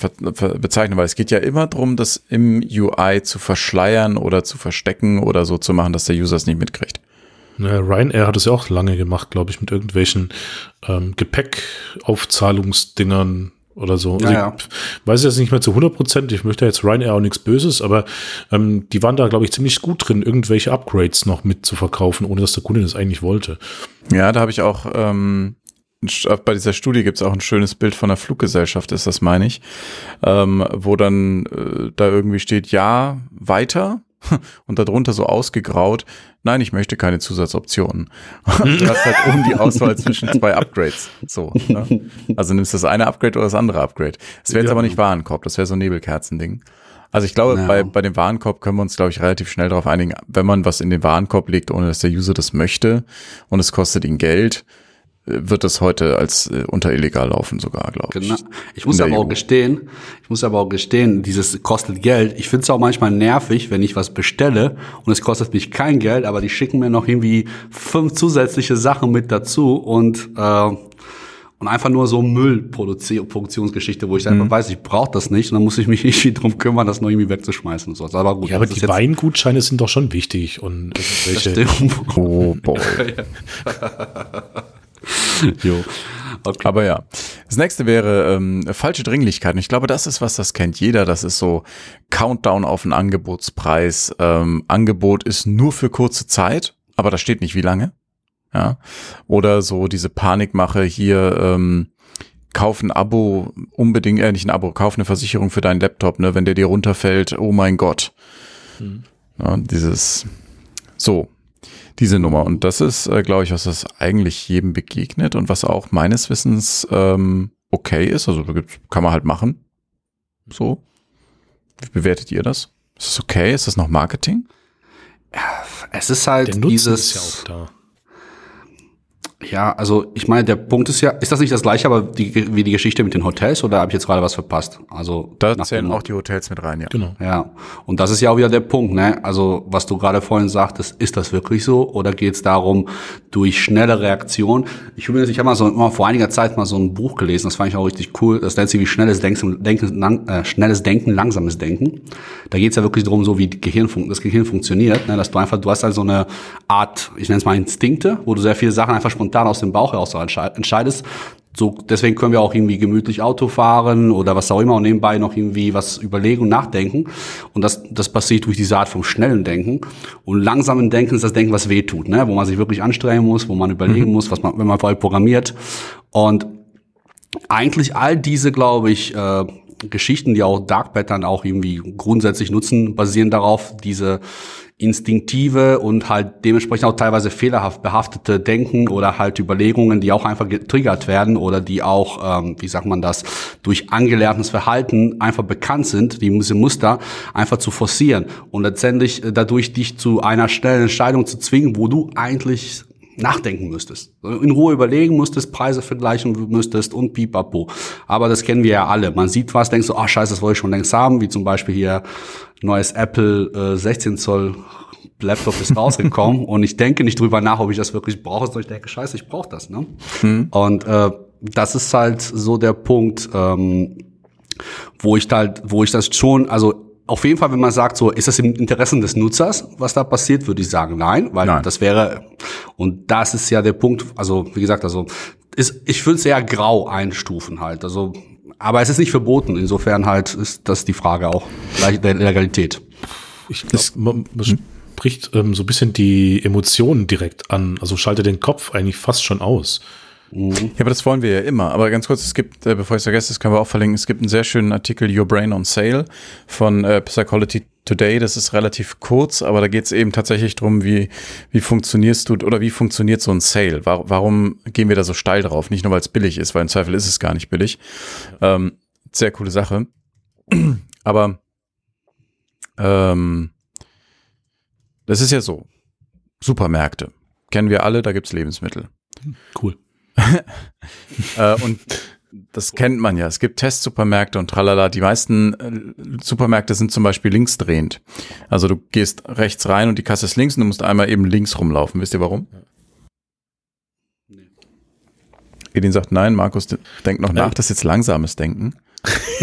bezeichnen, weil es geht ja immer darum, das im UI zu verschleiern oder zu verstecken oder so zu machen, dass der User es nicht mitkriegt. Ja, Ryanair hat es ja auch lange gemacht, glaube ich, mit irgendwelchen ähm, Gepäckaufzahlungsdingern oder so. Also ja, ich weiß jetzt nicht mehr zu 100 Prozent, ich möchte jetzt Ryanair auch nichts Böses, aber ähm, die waren da, glaube ich, ziemlich gut drin, irgendwelche Upgrades noch mit zu verkaufen, ohne dass der Kunde das eigentlich wollte. Ja, da habe ich auch ähm, bei dieser Studie gibt es auch ein schönes Bild von der Fluggesellschaft, ist das, meine ich, ähm, wo dann äh, da irgendwie steht, ja, weiter und darunter so ausgegraut, nein, ich möchte keine Zusatzoptionen. du hast halt oben die Auswahl zwischen zwei Upgrades. So. Ne? Also nimmst du das eine Upgrade oder das andere Upgrade. Das wäre jetzt ja. aber nicht Warenkorb, das wäre so ein Nebelkerzending. Also ich glaube, ja. bei, bei dem Warenkorb können wir uns, glaube ich, relativ schnell darauf einigen, wenn man was in den Warenkorb legt, ohne dass der User das möchte und es kostet ihn Geld, wird das heute als äh, unter illegal laufen sogar, glaube ich. Genau. Ich muss aber EU. auch gestehen, ich muss aber auch gestehen, dieses kostet Geld. Ich finde es auch manchmal nervig, wenn ich was bestelle und es kostet mich kein Geld, aber die schicken mir noch irgendwie fünf zusätzliche Sachen mit dazu und äh, und einfach nur so Müllproduktionsgeschichte, wo ich einfach mhm. weiß, ich brauche das nicht und dann muss ich mich irgendwie drum kümmern, das noch irgendwie wegzuschmeißen und so. Aber gut, ja, aber die Weingutscheine sind doch schon wichtig und irgendwelche. Oh boy. jo. Okay. Aber ja. Das nächste wäre ähm, falsche Dringlichkeit. Und ich glaube, das ist was, das kennt jeder. Das ist so Countdown auf den Angebotspreis. Ähm, Angebot ist nur für kurze Zeit, aber da steht nicht wie lange. Ja. Oder so diese Panikmache hier, ähm, kauf ein Abo, unbedingt, äh, nicht ein Abo, kauf eine Versicherung für deinen Laptop, ne, wenn der dir runterfällt, oh mein Gott. Mhm. Ja, dieses, so, diese Nummer. Und das ist, äh, glaube ich, was das eigentlich jedem begegnet und was auch meines Wissens ähm, okay ist. Also kann man halt machen. So. Wie bewertet ihr das? Ist das okay? Ist das noch Marketing? Es ist halt dieses. Ist ja auch da. Ja, also ich meine, der Punkt ist ja, ist das nicht das gleiche, aber die, wie die Geschichte mit den Hotels oder habe ich jetzt gerade was verpasst? Also da zählen auch die Hotels mit rein, ja. Genau. Ja, und das ist ja auch wieder der Punkt, ne? Also was du gerade vorhin sagtest, ist das wirklich so oder geht es darum, durch schnelle Reaktion? Ich übrigens, ich habe mal so mal vor einiger Zeit mal so ein Buch gelesen, das fand ich auch richtig cool. Das nennt sich wie schnelles Denken, Denken lang, äh, schnelles Denken, langsames Denken. Da geht es ja wirklich darum, so wie Gehirn, das Gehirn funktioniert, ne? dass du einfach, du hast halt so eine Art, ich nenne es mal Instinkte, wo du sehr viele Sachen einfach spontan spontan aus dem Bauch heraus entscheidest. So, deswegen können wir auch irgendwie gemütlich Auto fahren oder was auch immer und nebenbei noch irgendwie was überlegen und nachdenken. Und das, das passiert durch diese Art vom schnellen Denken. Und langsamen Denken ist das Denken, was weh tut, ne? wo man sich wirklich anstrengen muss, wo man überlegen mhm. muss, was man, wenn man vor allem programmiert. Und eigentlich all diese, glaube ich, äh, Geschichten, die auch Dark Pattern auch irgendwie grundsätzlich nutzen, basieren darauf, diese instinktive und halt dementsprechend auch teilweise fehlerhaft behaftete Denken oder halt Überlegungen, die auch einfach getriggert werden oder die auch, ähm, wie sagt man das, durch angelerntes Verhalten einfach bekannt sind, die diese Muster einfach zu forcieren und letztendlich äh, dadurch dich zu einer schnellen Entscheidung zu zwingen, wo du eigentlich nachdenken müsstest. In Ruhe überlegen müsstest, Preise vergleichen müsstest und pipapo. Aber das kennen wir ja alle. Man sieht was, denkst du, ach oh, scheiße, das wollte ich schon längst haben, wie zum Beispiel hier neues Apple äh, 16 Zoll Laptop ist rausgekommen und ich denke nicht drüber nach, ob ich das wirklich brauche, sondern ich denke, scheiße, ich brauche das. Ne? Hm. Und äh, das ist halt so der Punkt, ähm, wo ich halt, wo ich das schon, also auf jeden Fall, wenn man sagt, so ist das im Interesse des Nutzers, was da passiert, würde ich sagen, nein, weil nein. das wäre und das ist ja der Punkt. Also wie gesagt, also ist, ich würde es eher grau einstufen halt. Also aber es ist nicht verboten. Insofern halt ist das die Frage auch der Legalität. Ich glaube, man, man spricht ähm, so ein bisschen die Emotionen direkt an. Also schalte den Kopf eigentlich fast schon aus. Mhm. Ja, aber das wollen wir ja immer. Aber ganz kurz, es gibt, äh, bevor ich es vergesse, das können wir auch verlinken, es gibt einen sehr schönen Artikel Your Brain on Sale von äh, Psychology Today. Das ist relativ kurz, aber da geht es eben tatsächlich darum, wie, wie funktionierst du oder wie funktioniert so ein Sale? Warum, warum gehen wir da so steil drauf? Nicht nur, weil es billig ist, weil im Zweifel ist es gar nicht billig. Ähm, sehr coole Sache. aber ähm, das ist ja so. Supermärkte. Kennen wir alle, da gibt's Lebensmittel. Cool. äh, und das kennt man ja. Es gibt Testsupermärkte und tralala. Die meisten äh, Supermärkte sind zum Beispiel linksdrehend. Also du gehst rechts rein und die Kasse ist links und du musst einmal eben links rumlaufen. Wisst ihr warum? Nee. Edin sagt nein, Markus denkt noch nein. nach, das ist jetzt langsames Denken.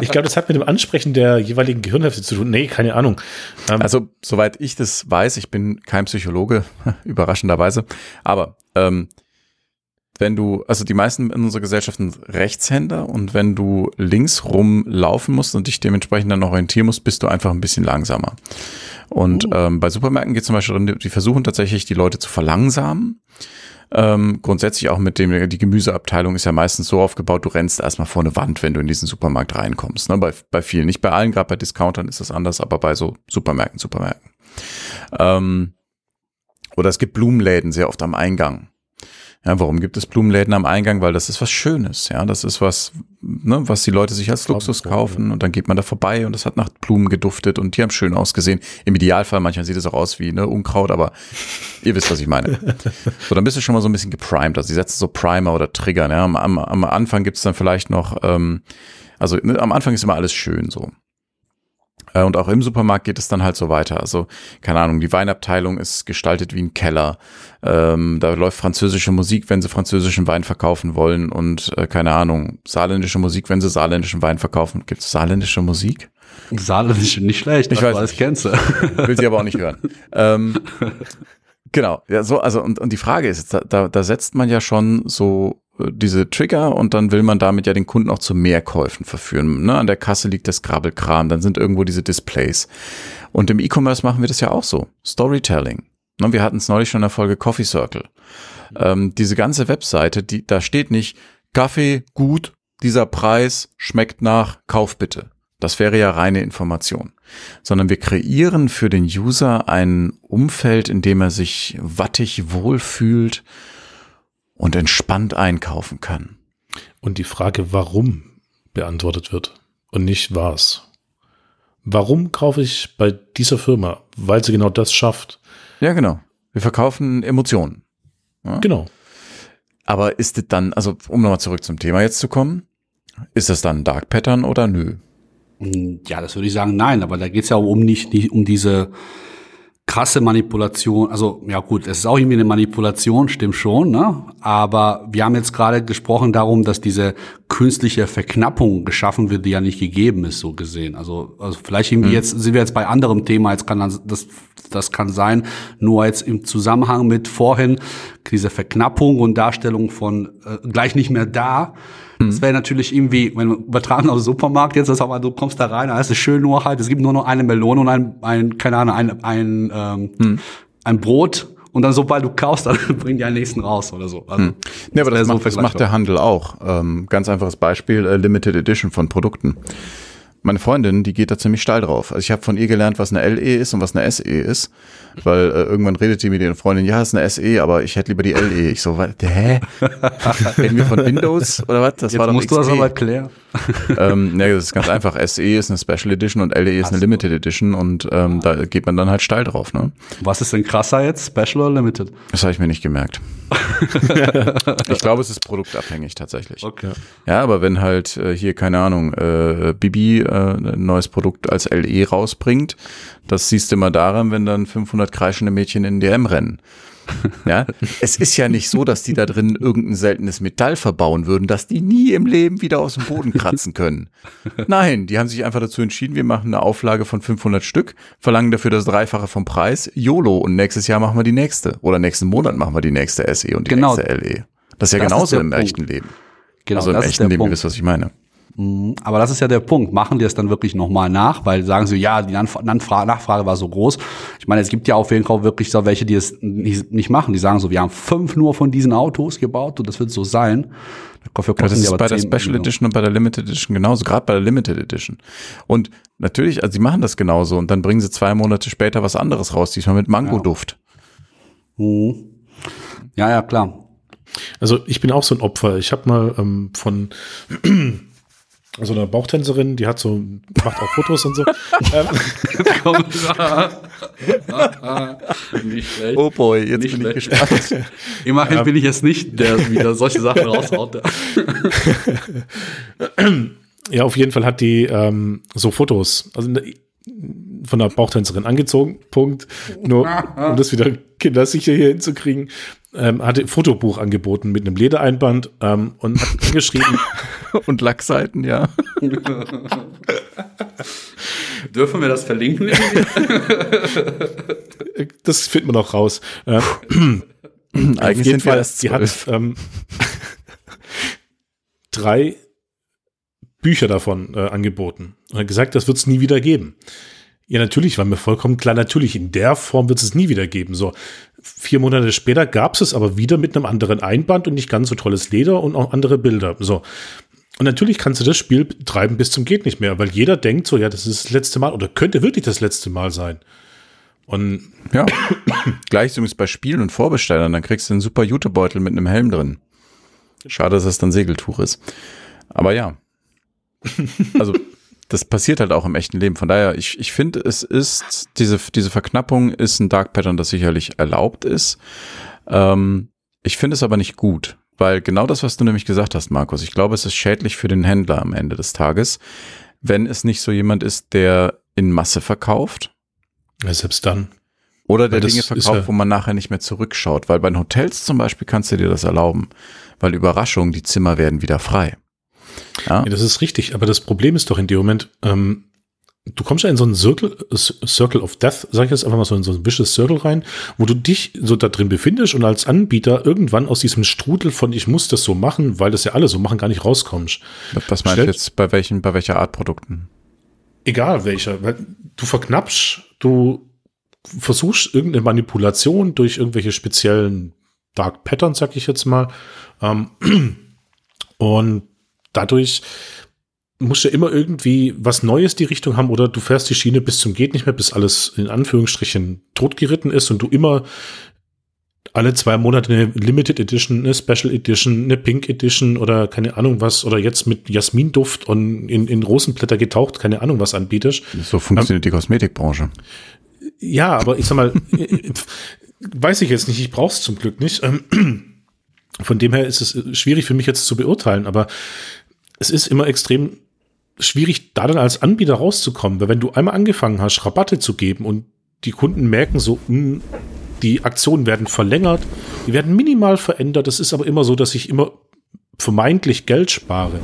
ich glaube, das hat mit dem Ansprechen der jeweiligen Gehirnhälfte zu tun. Nee, keine Ahnung. Ähm, also, soweit ich das weiß, ich bin kein Psychologe, überraschenderweise, aber ähm, wenn du, also die meisten in unserer Gesellschaft sind Rechtshänder und wenn du links rumlaufen musst und dich dementsprechend dann orientieren musst, bist du einfach ein bisschen langsamer. Und oh. ähm, bei Supermärkten geht zum Beispiel darum, die versuchen tatsächlich die Leute zu verlangsamen. Ähm, grundsätzlich auch mit dem, die Gemüseabteilung ist ja meistens so aufgebaut, du rennst erstmal vor eine Wand, wenn du in diesen Supermarkt reinkommst. Ne? Bei, bei vielen, nicht bei allen, gerade bei Discountern ist das anders, aber bei so Supermärkten, Supermärkten. Ähm, oder es gibt Blumenläden sehr oft am Eingang. Ja, warum gibt es Blumenläden am Eingang? Weil das ist was Schönes, ja. Das ist was, ne, was die Leute sich als Luxus kaufen und dann geht man da vorbei und es hat nach Blumen geduftet und die haben schön ausgesehen. Im Idealfall, manchmal sieht es auch aus wie ne, Unkraut, aber ihr wisst, was ich meine. So, dann bist du schon mal so ein bisschen geprimed. Also die setzen so Primer oder Trigger. Ne? Am, am, am Anfang gibt's dann vielleicht noch, ähm, also ne, am Anfang ist immer alles schön so. Äh, und auch im Supermarkt geht es dann halt so weiter. Also, keine Ahnung, die Weinabteilung ist gestaltet wie ein Keller. Ähm, da läuft französische Musik, wenn sie französischen Wein verkaufen wollen. Und äh, keine Ahnung, saarländische Musik, wenn sie saarländischen Wein verkaufen. Gibt es saarländische Musik? Saarländische nicht schlecht, ich weiß, alles kennst du. Will sie aber auch nicht hören. ähm, genau, ja, so, also, und, und die Frage ist, da, da, setzt man ja schon so diese Trigger und dann will man damit ja den Kunden auch zu Mehrkäufen verführen. Ne? An der Kasse liegt das Grabbelkram, dann sind irgendwo diese Displays. Und im E-Commerce machen wir das ja auch so. Storytelling. Ne? Wir hatten es neulich schon in der Folge Coffee Circle. Ähm, diese ganze Webseite, die, da steht nicht Kaffee gut, dieser Preis schmeckt nach, kauf bitte. Das wäre ja reine Information. Sondern wir kreieren für den User ein Umfeld, in dem er sich wattig wohlfühlt, und entspannt einkaufen kann. Und die Frage, warum beantwortet wird und nicht was. Warum kaufe ich bei dieser Firma? Weil sie genau das schafft. Ja, genau. Wir verkaufen Emotionen. Ja? Genau. Aber ist es dann, also um nochmal zurück zum Thema jetzt zu kommen, ist das dann Dark Pattern oder nö? Ja, das würde ich sagen, nein, aber da geht es ja um nicht, nicht um diese krasse Manipulation, also ja gut, es ist auch irgendwie eine Manipulation, stimmt schon, ne? Aber wir haben jetzt gerade gesprochen darum, dass diese künstliche Verknappung geschaffen wird, die ja nicht gegeben ist, so gesehen. Also, also vielleicht irgendwie mhm. jetzt sind wir jetzt bei anderem Thema, jetzt kann das, das kann sein, nur jetzt im Zusammenhang mit vorhin diese Verknappung und Darstellung von äh, gleich nicht mehr da das mhm. wäre natürlich irgendwie, wenn wir übertragen auf den Supermarkt jetzt, das aber du kommst da rein, da ist es schön nur halt, es gibt nur noch eine Melone und ein, ein keine Ahnung, ein, ein, ähm, hm. ein Brot und dann sobald du kaufst, dann bringen die einen nächsten raus oder so. Also, hm. Ja, aber das, das macht, das macht der Handel auch. Ähm, ganz einfaches Beispiel, äh, Limited Edition von Produkten meine Freundin, die geht da ziemlich steil drauf. Also ich habe von ihr gelernt, was eine LE ist und was eine SE ist, weil äh, irgendwann redet die mit ihren Freundin, ja, ist eine SE, aber ich hätte lieber die LE. Ich so, was, hä? Reden wir von Windows oder was? Das Jetzt war doch musst XP. du das aber erklären. ähm, ne, das ist ganz einfach. SE ist eine Special Edition und LE ist eine Limited Edition und ähm, da geht man dann halt steil drauf. Ne? Was ist denn krasser jetzt, Special oder Limited? Das habe ich mir nicht gemerkt. ich glaube, es ist produktabhängig tatsächlich. Okay. Ja, aber wenn halt äh, hier, keine Ahnung, äh, Bibi ein neues Produkt als LE rausbringt, das siehst du immer daran, wenn dann 500 kreischende Mädchen in DM rennen. Ja, es ist ja nicht so, dass die da drin irgendein seltenes Metall verbauen würden, dass die nie im Leben wieder aus dem Boden kratzen können. Nein, die haben sich einfach dazu entschieden, wir machen eine Auflage von 500 Stück, verlangen dafür das Dreifache vom Preis, YOLO und nächstes Jahr machen wir die nächste oder nächsten Monat machen wir die nächste SE und die genau. nächste LE. Das ist ja das genauso ist im Punkt. echten Leben. Genau, also im echten Leben, Punkt. ihr wisst, was ich meine. Mhm. Aber das ist ja der Punkt. Machen die es dann wirklich nochmal nach? Weil sagen sie, ja, die Nachfrage war so groß. Ich meine, es gibt ja auf jeden Fall wirklich so welche, die es nicht machen. Die sagen so, wir haben fünf nur von diesen Autos gebaut und das wird so sein. Dafür das ist bei der Special Edition und bei der Limited Edition genauso, gerade bei der Limited Edition. Und natürlich, also sie machen das genauso und dann bringen sie zwei Monate später was anderes raus, diesmal mit Mango-Duft. Ja. Mhm. ja, ja, klar. Also ich bin auch so ein Opfer. Ich habe mal ähm, von also eine Bauchtänzerin, die hat so, macht auch Fotos und so. Ähm, nicht schlecht. Oh boy, jetzt nicht bin schlecht. ich gespannt. Immerhin ja. bin ich jetzt nicht, der wieder solche Sachen raushaut. ja, auf jeden Fall hat die ähm, so Fotos, also ne, von der Bauchtänzerin angezogen, Punkt. Nur um das wieder kindersicher hier hinzukriegen ähm, hatte Fotobuch angeboten mit einem Ledereinband ähm, und hat geschrieben. und Lackseiten, ja. Dürfen wir das verlinken? das finden wir noch raus. Äh, Eigentlich auf jeden Fall, sie hat ähm, drei Bücher davon äh, angeboten und hat gesagt, das wird es nie wieder geben. Ja, natürlich, war mir vollkommen klar, natürlich, in der Form wird es nie wieder geben. So, vier Monate später gab es es aber wieder mit einem anderen Einband und nicht ganz so tolles Leder und auch andere Bilder. So. Und natürlich kannst du das Spiel treiben bis zum geht nicht mehr, weil jeder denkt so, ja, das ist das letzte Mal oder könnte wirklich das letzte Mal sein. Und ja, gleich übrigens bei Spielen und Vorbestellern, dann kriegst du einen super Jutebeutel mit einem Helm drin. Schade, dass es dann Segeltuch ist. Aber ja, Also das passiert halt auch im echten Leben. Von daher, ich, ich finde, es ist, diese, diese Verknappung ist ein Dark Pattern, das sicherlich erlaubt ist. Ähm, ich finde es aber nicht gut, weil genau das, was du nämlich gesagt hast, Markus, ich glaube, es ist schädlich für den Händler am Ende des Tages, wenn es nicht so jemand ist, der in Masse verkauft. Ja, selbst dann. Oder der Dinge verkauft, ja wo man nachher nicht mehr zurückschaut. Weil bei den Hotels zum Beispiel kannst du dir das erlauben. Weil Überraschung, die Zimmer werden wieder frei. Ja. ja, das ist richtig. Aber das Problem ist doch in dem Moment, ähm, du kommst ja in so einen Circle, Circle of Death, sag ich jetzt einfach mal so in so ein vicious Circle rein, wo du dich so da drin befindest und als Anbieter irgendwann aus diesem Strudel von ich muss das so machen, weil das ja alle so machen, gar nicht rauskommst. Was meinst du jetzt bei welchen, bei welcher Art Produkten? Egal welcher. Du verknappst, du versuchst irgendeine Manipulation durch irgendwelche speziellen Dark Patterns, sag ich jetzt mal. Ähm, und dadurch musst du immer irgendwie was Neues die Richtung haben oder du fährst die Schiene bis zum geht nicht mehr, bis alles in Anführungsstrichen totgeritten ist und du immer alle zwei Monate eine Limited Edition, eine Special Edition, eine Pink Edition oder keine Ahnung was oder jetzt mit Jasminduft und in, in Rosenblätter getaucht, keine Ahnung was anbietest. So funktioniert ähm, die Kosmetikbranche. Ja, aber ich sag mal, weiß ich jetzt nicht, ich brauch's zum Glück nicht. Ähm, von dem her ist es schwierig für mich jetzt zu beurteilen, aber es ist immer extrem schwierig, da dann als Anbieter rauszukommen, weil wenn du einmal angefangen hast, Rabatte zu geben und die Kunden merken so, mh, hm, die Aktionen werden verlängert, die werden minimal verändert, das ist aber immer so, dass ich immer vermeintlich Geld spare,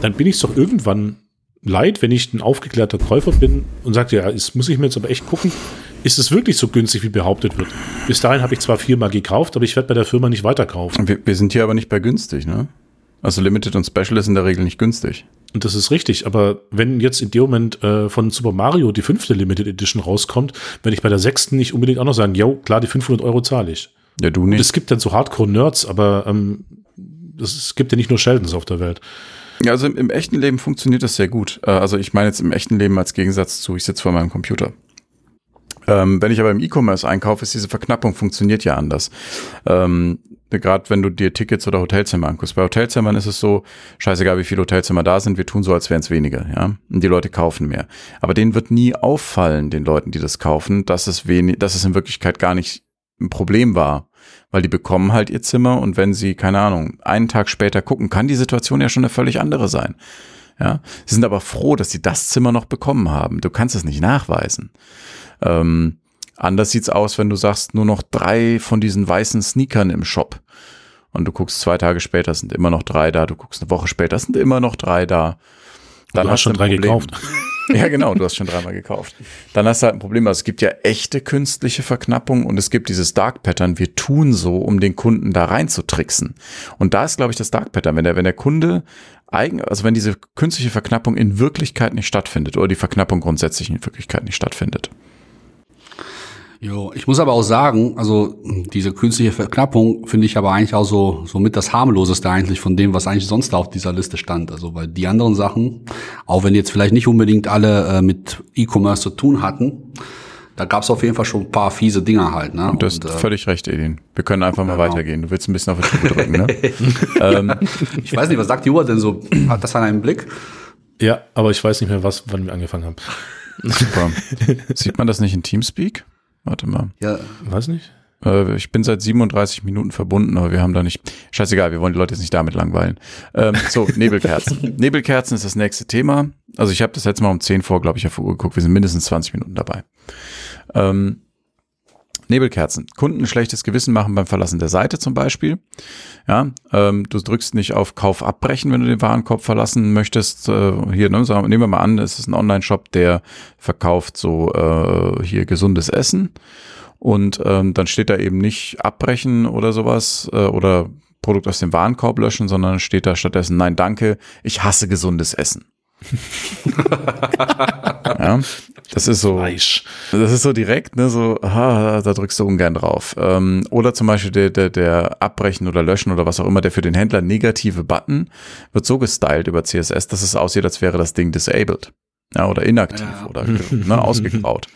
dann bin ich doch irgendwann leid, wenn ich ein aufgeklärter Käufer bin und sage, ja, das muss ich mir jetzt aber echt gucken, ist es wirklich so günstig, wie behauptet wird. Bis dahin habe ich zwar viermal gekauft, aber ich werde bei der Firma nicht weiterkaufen. Wir, wir sind hier aber nicht bei günstig, ne? Also Limited und Special ist in der Regel nicht günstig. Und das ist richtig, aber wenn jetzt in dem Moment äh, von Super Mario die fünfte Limited Edition rauskommt, werde ich bei der sechsten nicht unbedingt auch noch sagen, jo, klar, die 500 Euro zahle ich. Ja, du nicht. Und es gibt dann so Hardcore-Nerds, aber ähm, es gibt ja nicht nur Sheldons auf der Welt. Ja, also im, im, echten Leben funktioniert das sehr gut. Äh, also ich meine jetzt im echten Leben als Gegensatz zu, ich sitze vor meinem Computer. Ähm, wenn ich aber im E-Commerce einkaufe, ist diese Verknappung funktioniert ja anders. Ähm, Gerade wenn du dir Tickets oder Hotelzimmer anguckst. Bei Hotelzimmern ist es so, scheißegal wie viele Hotelzimmer da sind, wir tun so, als wären es weniger, ja. Und die Leute kaufen mehr. Aber denen wird nie auffallen, den Leuten, die das kaufen, dass es wenig, dass es in Wirklichkeit gar nicht ein Problem war. Weil die bekommen halt ihr Zimmer und wenn sie, keine Ahnung, einen Tag später gucken, kann die Situation ja schon eine völlig andere sein. Ja. Sie sind aber froh, dass sie das Zimmer noch bekommen haben. Du kannst es nicht nachweisen. Ähm, anders sieht's aus, wenn du sagst, nur noch drei von diesen weißen Sneakern im Shop. Und du guckst zwei Tage später, sind immer noch drei da. Du guckst eine Woche später, sind immer noch drei da. Dann du hast, hast schon drei Problem. gekauft. Ja, genau, du hast schon dreimal gekauft. Dann hast du halt ein Problem. Also es gibt ja echte künstliche Verknappung und es gibt dieses Dark Pattern. Wir tun so, um den Kunden da rein zu tricksen. Und da ist, glaube ich, das Dark Pattern. Wenn der, wenn der Kunde eigen, also wenn diese künstliche Verknappung in Wirklichkeit nicht stattfindet oder die Verknappung grundsätzlich in Wirklichkeit nicht stattfindet. Jo, ich muss aber auch sagen, also diese künstliche Verknappung finde ich aber eigentlich auch so, so mit das harmloseste eigentlich von dem, was eigentlich sonst da auf dieser Liste stand. Also weil die anderen Sachen, auch wenn jetzt vielleicht nicht unbedingt alle äh, mit E-Commerce zu tun hatten, da gab es auf jeden Fall schon ein paar fiese Dinger halt. Ne? Du hast Und, äh, völlig recht, Edin. Wir können einfach mal genau. weitergehen. Du willst ein bisschen auf die Tube drücken, ne? ähm. Ich weiß nicht, was sagt die Uhr denn so? Hat das an einem Blick? Ja, aber ich weiß nicht mehr, was, wann wir angefangen haben. Super. Sieht man das nicht in Teamspeak? Warte mal. Ja. Weiß nicht. Äh, ich bin seit 37 Minuten verbunden, aber wir haben da nicht. Scheißegal, wir wollen die Leute jetzt nicht damit langweilen. Ähm, so, Nebelkerzen. Nebelkerzen ist das nächste Thema. Also ich habe das letzte Mal um 10 vor, glaube ich, auf Uhr geguckt. Wir sind mindestens 20 Minuten dabei. Ähm, Nebelkerzen. Kunden schlechtes Gewissen machen beim Verlassen der Seite zum Beispiel. Ja, ähm, du drückst nicht auf Kauf abbrechen, wenn du den Warenkorb verlassen möchtest. Äh, hier, ne, nehmen wir mal an, es ist ein Online-Shop, der verkauft so äh, hier gesundes Essen. Und ähm, dann steht da eben nicht abbrechen oder sowas äh, oder Produkt aus dem Warenkorb löschen, sondern steht da stattdessen, nein, danke, ich hasse gesundes Essen. ja, das ist so, Fleisch. das ist so direkt, ne, so, aha, da drückst du ungern drauf. Ähm, oder zum Beispiel der, der, der Abbrechen oder Löschen oder was auch immer, der für den Händler negative Button wird so gestylt über CSS, dass es aussieht, als wäre das Ding disabled. Ja, oder inaktiv ja. oder ne, ausgegraut.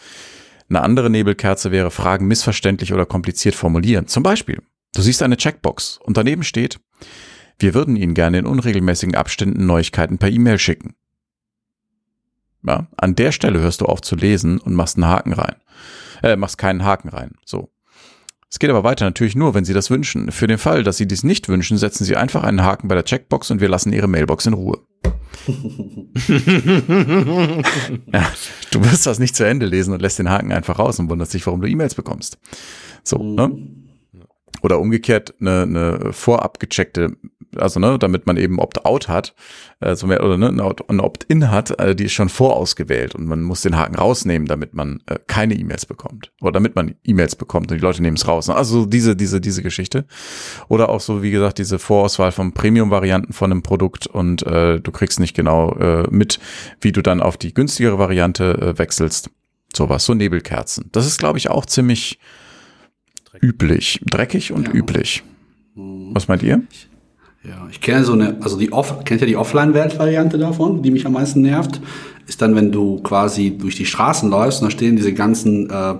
Eine andere Nebelkerze wäre Fragen missverständlich oder kompliziert formulieren. Zum Beispiel, du siehst eine Checkbox und daneben steht, wir würden Ihnen gerne in unregelmäßigen Abständen Neuigkeiten per E-Mail schicken. Ja, an der Stelle hörst du auf zu lesen und machst einen Haken rein. Äh, machst keinen Haken rein. So. Es geht aber weiter natürlich nur, wenn Sie das wünschen. Für den Fall, dass Sie dies nicht wünschen, setzen Sie einfach einen Haken bei der Checkbox und wir lassen Ihre Mailbox in Ruhe. ja, du wirst das nicht zu Ende lesen und lässt den Haken einfach raus und wunderst dich, warum du E-Mails bekommst. So, ne? Oder umgekehrt eine, eine vorab gecheckte, also ne, damit man eben Opt-out hat, also mehr, oder ne, ein Opt-in hat, äh, die ist schon vorausgewählt und man muss den Haken rausnehmen, damit man äh, keine E-Mails bekommt. Oder damit man E-Mails bekommt und die Leute nehmen es raus. Also diese, diese, diese Geschichte. Oder auch so, wie gesagt, diese Vorauswahl von Premium-Varianten von einem Produkt und äh, du kriegst nicht genau äh, mit, wie du dann auf die günstigere Variante äh, wechselst. Sowas, so Nebelkerzen. Das ist, glaube ich, auch ziemlich üblich. Dreckig und ja. üblich. Was meint ihr? Ja, ich kenne so eine, also die Off, kennt ihr die Offline-Welt-Variante davon, die mich am meisten nervt? Ist dann, wenn du quasi durch die Straßen läufst und da stehen diese ganzen äh,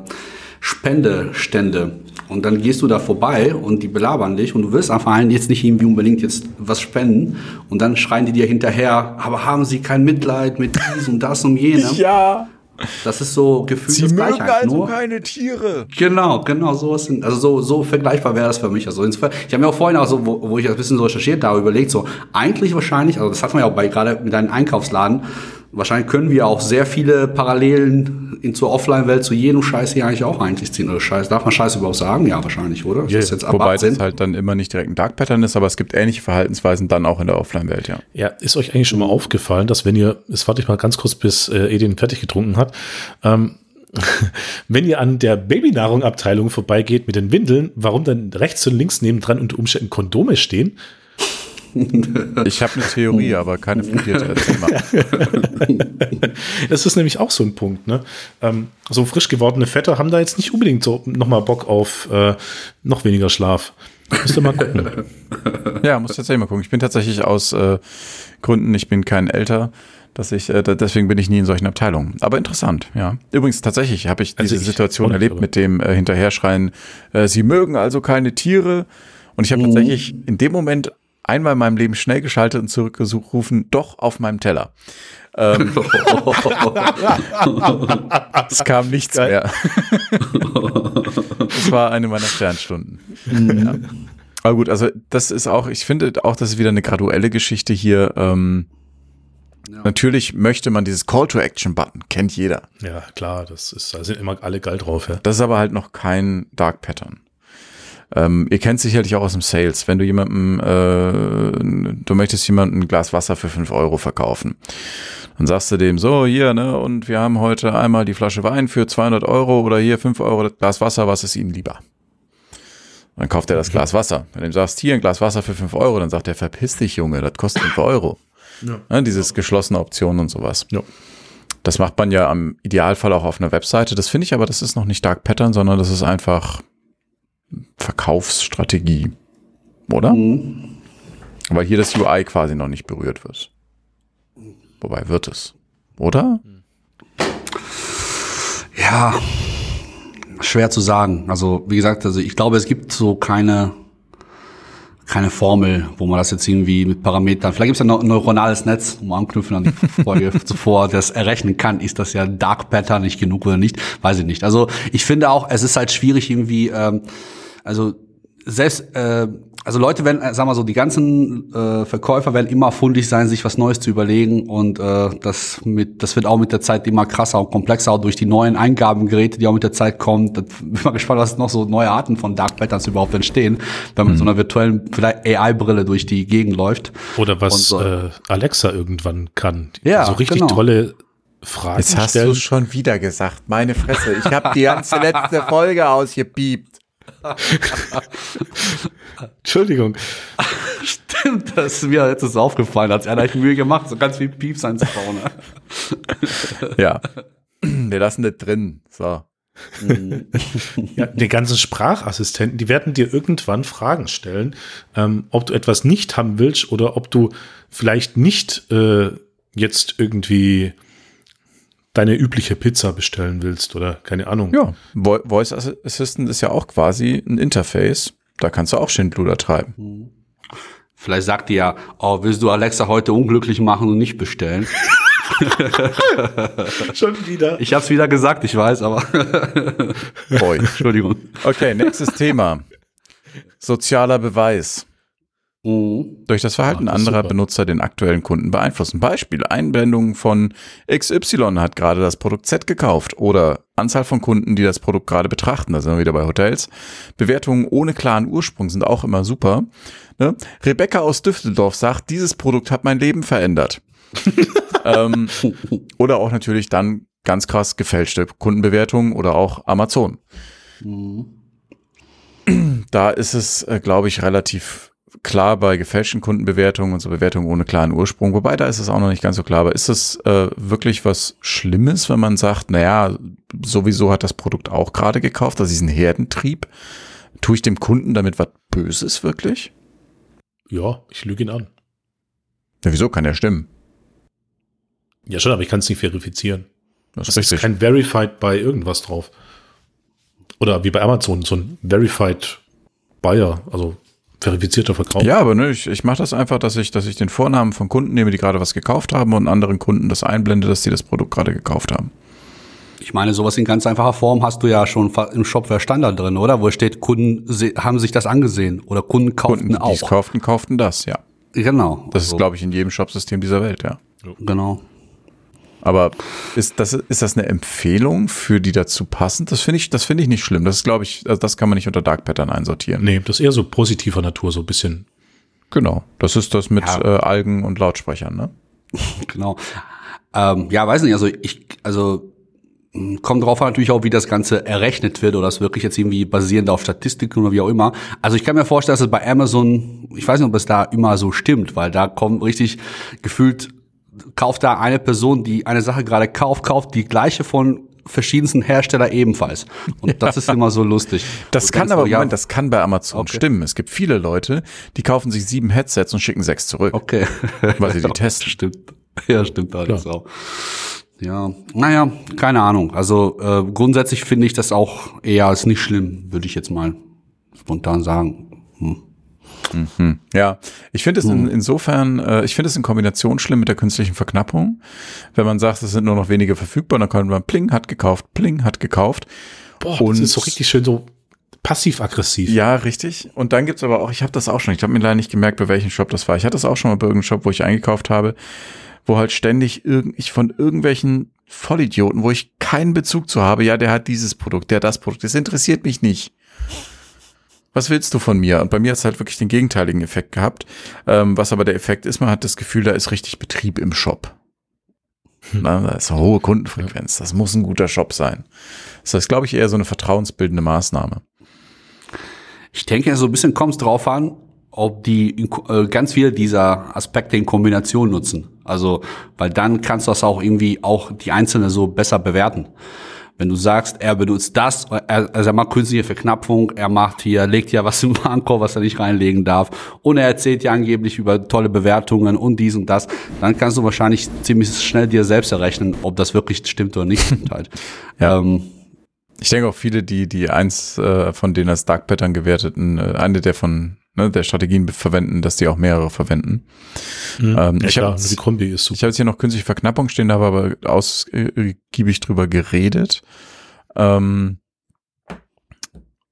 Spendestände und dann gehst du da vorbei und die belabern dich und du willst einfach allen jetzt nicht irgendwie unbedingt jetzt was spenden und dann schreien die dir hinterher, aber haben sie kein Mitleid mit dies und das und jenem? ja. Das ist so gefühlt Sie das mögen also nur. keine Tiere. Genau, genau, so sind, also so, so vergleichbar wäre das für mich. Also ich habe mir auch vorhin auch so, wo, wo ich ein bisschen so recherchiert habe, überlegt, so eigentlich wahrscheinlich, also das hat man ja auch bei gerade mit einem Einkaufsladen, wahrscheinlich können wir auch sehr viele Parallelen in zur Offline-Welt zu jedem Scheiß hier eigentlich auch eigentlich ziehen. Oder Scheiß, darf man Scheiß überhaupt sagen? Ja, wahrscheinlich, oder? Ja, das jetzt wobei das halt dann immer nicht direkt ein Dark Pattern ist, aber es gibt ähnliche Verhaltensweisen dann auch in der Offline-Welt, ja. Ja, ist euch eigentlich schon mal aufgefallen, dass wenn ihr, jetzt warte ich mal ganz kurz, bis äh, Edin fertig getrunken hat, ähm, wenn ihr an der Babynahrung-Abteilung vorbeigeht mit den Windeln, warum dann rechts und links nebendran unter Umständen Kondome stehen? Ich habe eine Theorie, aber keine fundierte Das ist nämlich auch so ein Punkt. Ne? Ähm, so frisch gewordene Väter haben da jetzt nicht unbedingt so nochmal Bock auf äh, noch weniger Schlaf. Müsst ihr mal gucken. Ja, muss tatsächlich mal gucken. Ich bin tatsächlich aus äh, Gründen, ich bin kein Älter, dass ich, äh, deswegen bin ich nie in solchen Abteilungen. Aber interessant, ja. Übrigens, tatsächlich habe ich also diese ich Situation erlebt mit dem äh, Hinterherschreien, äh, sie mögen also keine Tiere. Und ich habe mhm. tatsächlich in dem Moment einmal in meinem Leben schnell geschaltet und zurückgerufen, doch auf meinem Teller. Ähm, es kam nichts Geil. mehr. das war eine meiner Sternstunden. Mhm. Ja. Aber gut, also das ist auch, ich finde auch, das ist wieder eine graduelle Geschichte hier. Ähm, ja. Natürlich möchte man dieses Call to Action Button, kennt jeder. Ja, klar, das ist, da sind immer alle geil drauf. Ja. Das ist aber halt noch kein Dark Pattern. Ähm, ihr kennt sicherlich auch aus dem Sales, wenn du jemandem, äh, du möchtest jemandem ein Glas Wasser für fünf Euro verkaufen. Dann sagst du dem so, hier, ne, und wir haben heute einmal die Flasche Wein für 200 Euro oder hier fünf Euro das Glas Wasser, was ist Ihnen lieber? Dann kauft er das Glas Wasser. Wenn du ihm sagst, hier ein Glas Wasser für fünf Euro, dann sagt er, verpiss dich, Junge, das kostet fünf Euro. Ja. ja dieses geschlossene Optionen und sowas. Ja. Das macht man ja am Idealfall auch auf einer Webseite. Das finde ich aber, das ist noch nicht Dark Pattern, sondern das ist einfach Verkaufsstrategie, oder? Mhm. Weil hier das UI quasi noch nicht berührt wird. Wobei wird es, oder? Ja, schwer zu sagen. Also wie gesagt, also ich glaube, es gibt so keine keine Formel, wo man das jetzt irgendwie mit Parametern, vielleicht gibt es ja ein neuronales Netz, um anknüpfen an die Folge zuvor, das errechnen kann, ist das ja Dark Pattern nicht genug oder nicht, weiß ich nicht. Also ich finde auch, es ist halt schwierig irgendwie, ähm, also selbst, äh, also Leute werden, äh, sagen wir so, die ganzen äh, Verkäufer werden immer fundig sein, sich was Neues zu überlegen und äh, das mit, das wird auch mit der Zeit immer krasser und komplexer, auch durch die neuen Eingabengeräte, die auch mit der Zeit kommen. Da bin ich mal gespannt, was noch so neue Arten von Dark Patterns überhaupt entstehen, wenn man mhm. mit so einer virtuellen vielleicht AI-Brille durch die Gegend läuft. Oder was so. äh, Alexa irgendwann kann. Ja, so richtig genau. tolle Fragen Jetzt hast du schon wieder gesagt, meine Fresse. Ich habe die ganze letzte Folge ausgepiept. Entschuldigung. Stimmt, das ist mir jetzt ist aufgefallen, als er Mühe gemacht, so ganz viel Pieps einzubauen. ja. Wir lassen das drin. So. ja, die ganzen Sprachassistenten, die werden dir irgendwann Fragen stellen, ähm, ob du etwas nicht haben willst oder ob du vielleicht nicht äh, jetzt irgendwie deine übliche Pizza bestellen willst oder keine Ahnung. Ja, Voice Assistant ist ja auch quasi ein Interface. Da kannst du auch Schindluder treiben. Vielleicht sagt die ja, oh, willst du Alexa heute unglücklich machen und nicht bestellen? Schon wieder. Ich habe es wieder gesagt, ich weiß, aber Boy. Entschuldigung. Okay, nächstes Thema. Sozialer Beweis. Mhm. Durch das Verhalten Ah, das anderer super. Benutzer den aktuellen Kunden beeinflussen. Beispiel, Einblendung von XY hat gerade das Produkt Z gekauft oder Anzahl von Kunden, die das Produkt gerade betrachten. Da sind wir wieder bei Hotels. Bewertungen ohne klaren Ursprung sind auch immer super. Ne? Rebecca aus Düsseldorf sagt, dieses Produkt hat mein Leben verändert. ähm, oder auch natürlich dann ganz krass gefälschte Kundenbewertungen oder auch Amazon. Da ist es, äh, glaube ich, relativ klar bei gefälschten Kundenbewertungen und so Bewertungen ohne klaren Ursprung. Wobei da ist es auch noch nicht ganz so klar. Aber ist es äh, wirklich was Schlimmes, wenn man sagt, naja, sowieso hat das Produkt auch gerade gekauft, das ist ein Herdentrieb. Tue ich dem Kunden damit was Böses wirklich? Ja, ich lüge ihn an. Ja, wieso kann ja stimmen? Ja, schon, aber ich kann es nicht verifizieren. Das Es ist kein Verified bei irgendwas drauf. Oder wie bei Amazon, so ein Verified Buyer, also verifizierter Verkauf. Ja, aber ne, ich, ich mache das einfach, dass ich, dass ich den Vornamen von Kunden nehme, die gerade was gekauft haben und anderen Kunden das einblende, dass sie das Produkt gerade gekauft haben. Ich meine, sowas in ganz einfacher Form hast du ja schon im Shopware Standard drin, oder? Wo steht, Kunden haben sich das angesehen oder Kunden kauften Kunden, auch. kauften, kauften das, ja. Genau. Das ist, So, glaube ich, in jedem Shopsystem dieser Welt, ja. Genau. Aber ist das, ist das eine Empfehlung für die dazu passend? Das finde ich, das finde ich nicht schlimm. Das ist, glaube ich, also das kann man nicht unter Dark Pattern einsortieren. Nee, das ist eher so positiver Natur, so ein bisschen. Genau. Das ist das mit Ja. äh, Algen und Lautsprechern, ne? Genau. Ähm, ja, weiß nicht, also ich, also mh, kommt drauf an natürlich auch, wie das Ganze errechnet wird oder das wirklich jetzt irgendwie basierend auf Statistiken oder wie auch immer. Also ich kann mir vorstellen, dass es bei Amazon, ich weiß nicht, ob es da immer so stimmt, weil da kommt richtig gefühlt, kauft da eine Person, die eine Sache gerade kauft, kauft die gleiche von verschiedensten Hersteller ebenfalls. Und das ist immer so lustig. Das kann aber, so, ja, Moment, das kann bei Amazon Okay. stimmen. Es gibt viele Leute, die kaufen sich sieben Headsets und schicken sechs zurück. Okay. Weil sie die testen. Stimmt. Ja, stimmt alles auch. Ja, naja, keine Ahnung. Also äh, grundsätzlich finde ich das auch eher als nicht schlimm, würde ich jetzt mal spontan sagen. Hm. Ja, ich finde es in, insofern, äh, ich finde es in Kombination schlimm mit der künstlichen Verknappung. Wenn man sagt, es sind nur noch wenige verfügbar, dann kann man Pling hat gekauft, Pling hat gekauft. Boah, Und- das ist so richtig schön so passiv-aggressiv. Ja, richtig. Und dann gibt's aber auch, ich habe das auch schon, ich habe mir leider nicht gemerkt, bei welchem Shop das war. Ich hatte das auch schon mal bei irgendeinem Shop, wo ich eingekauft habe, wo halt ständig irgend, ich von irgendwelchen Vollidioten, wo ich keinen Bezug zu habe, ja, der hat dieses Produkt, der hat das Produkt, das interessiert mich nicht. Was willst du von mir? Und bei mir hat es halt wirklich den gegenteiligen Effekt gehabt. Ähm, was aber der Effekt ist, man hat das Gefühl, da ist richtig Betrieb im Shop. Na, da ist eine hohe Kundenfrequenz. Das muss ein guter Shop sein. Das ist, glaube ich, eher so eine vertrauensbildende Maßnahme. Ich denke, so ein bisschen kommt es drauf an, ob die äh, ganz viele dieser Aspekte in Kombination nutzen. Also, weil dann kannst du das auch irgendwie auch die einzelne so besser bewerten. Wenn du sagst, er benutzt das, er, also er macht künstliche Verknappung, er macht hier, legt ja was im Warenkorb, was er nicht reinlegen darf, und er erzählt ja angeblich über tolle Bewertungen und dies und das, dann kannst du wahrscheinlich ziemlich schnell dir selbst errechnen, ob das wirklich stimmt oder nicht stimmt halt. Ja. Ähm, Ich denke auch viele, die, die eins äh, von den als Dark Pattern gewerteten, äh, eine der von ne, der Strategien verwenden, dass die auch mehrere verwenden. Ähm, ja, ich habe die Kombi ist super. ich hab jetzt hier noch künstliche Verknappung stehen, da haben wir aber ausgiebig drüber geredet. Ähm,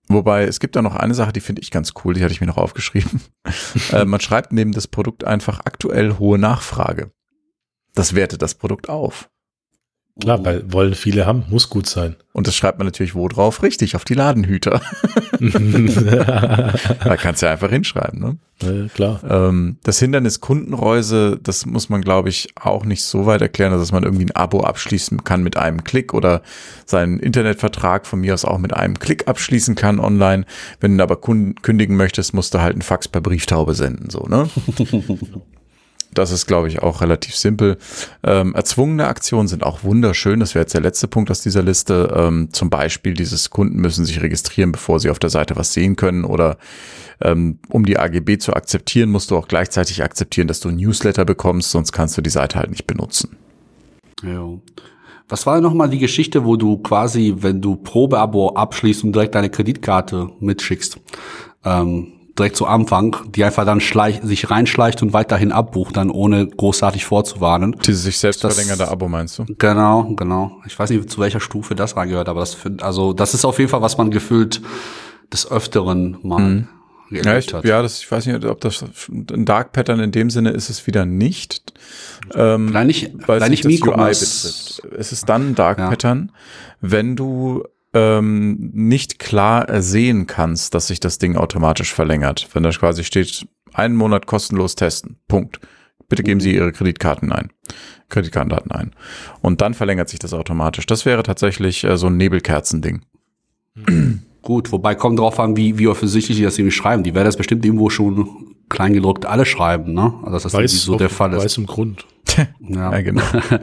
wobei, es gibt da noch eine Sache, die finde ich ganz cool, die hatte ich mir noch aufgeschrieben. äh, man schreibt neben das Produkt einfach aktuell hohe Nachfrage. Das wertet das Produkt auf. Klar, weil wollen viele haben, muss gut sein. Und das schreibt man natürlich wo drauf? Richtig, auf die Ladenhüter. Da kannst du ja einfach hinschreiben. Ne? Ja, klar. Ähm, das Hindernis Kundenreuse, das muss man, glaube ich, auch nicht so weit erklären, dass man irgendwie ein Abo abschließen kann mit einem Klick oder seinen Internetvertrag von mir aus auch mit einem Klick abschließen kann online. Wenn du aber kündigen möchtest, musst du halt einen Fax per Brieftaube senden, so, ne? Das ist, glaube ich, auch relativ simpel. Ähm, erzwungene Aktionen sind auch wunderschön. Das wäre jetzt der letzte Punkt aus dieser Liste. Ähm, zum Beispiel, dieses Kunden müssen sich registrieren, bevor sie auf der Seite was sehen können. Oder ähm, um die AGB zu akzeptieren, musst du auch gleichzeitig akzeptieren, dass du ein Newsletter bekommst, sonst kannst du die Seite halt nicht benutzen. Ja. Was war nochmal die Geschichte, wo du quasi, wenn du Probeabo abschließt und direkt deine Kreditkarte mitschickst, ähm, direkt zu Anfang, die einfach dann schleich, sich reinschleicht und weiterhin abbucht, dann ohne großartig vorzuwarnen. Diese sich selbst Das- verlängernde Abo meinst du? Genau, genau. Ich weiß nicht, zu welcher Stufe das reingehört, aber das, also das ist auf jeden Fall, was man gefühlt des Öfteren mal Mhm. Ja, ich, hat. ja das, ich weiß nicht, ob das ein Dark Pattern in dem Sinne ist es wieder nicht. Ähm, Vielleicht nicht, weil es vielleicht nicht das UI betrifft. Es ist dann ein Dark Ja. Pattern, wenn du ähm, nicht klar ersehen kannst, dass sich das Ding automatisch verlängert. Wenn da quasi steht, einen Monat kostenlos testen. Punkt. Bitte geben Sie Ihre Kreditkarten ein. Kreditkartendaten ein. Und dann verlängert sich das automatisch. Das wäre tatsächlich äh, so ein Nebelkerzending. Gut, wobei kommt drauf an, wie, wie offensichtlich die das irgendwie schreiben. Die werden das bestimmt irgendwo schon kleingedruckt alle schreiben, ne? Also dass das irgendwie Weiß, so der Fall ist. weiß im Grund. Ja. Ja, genau.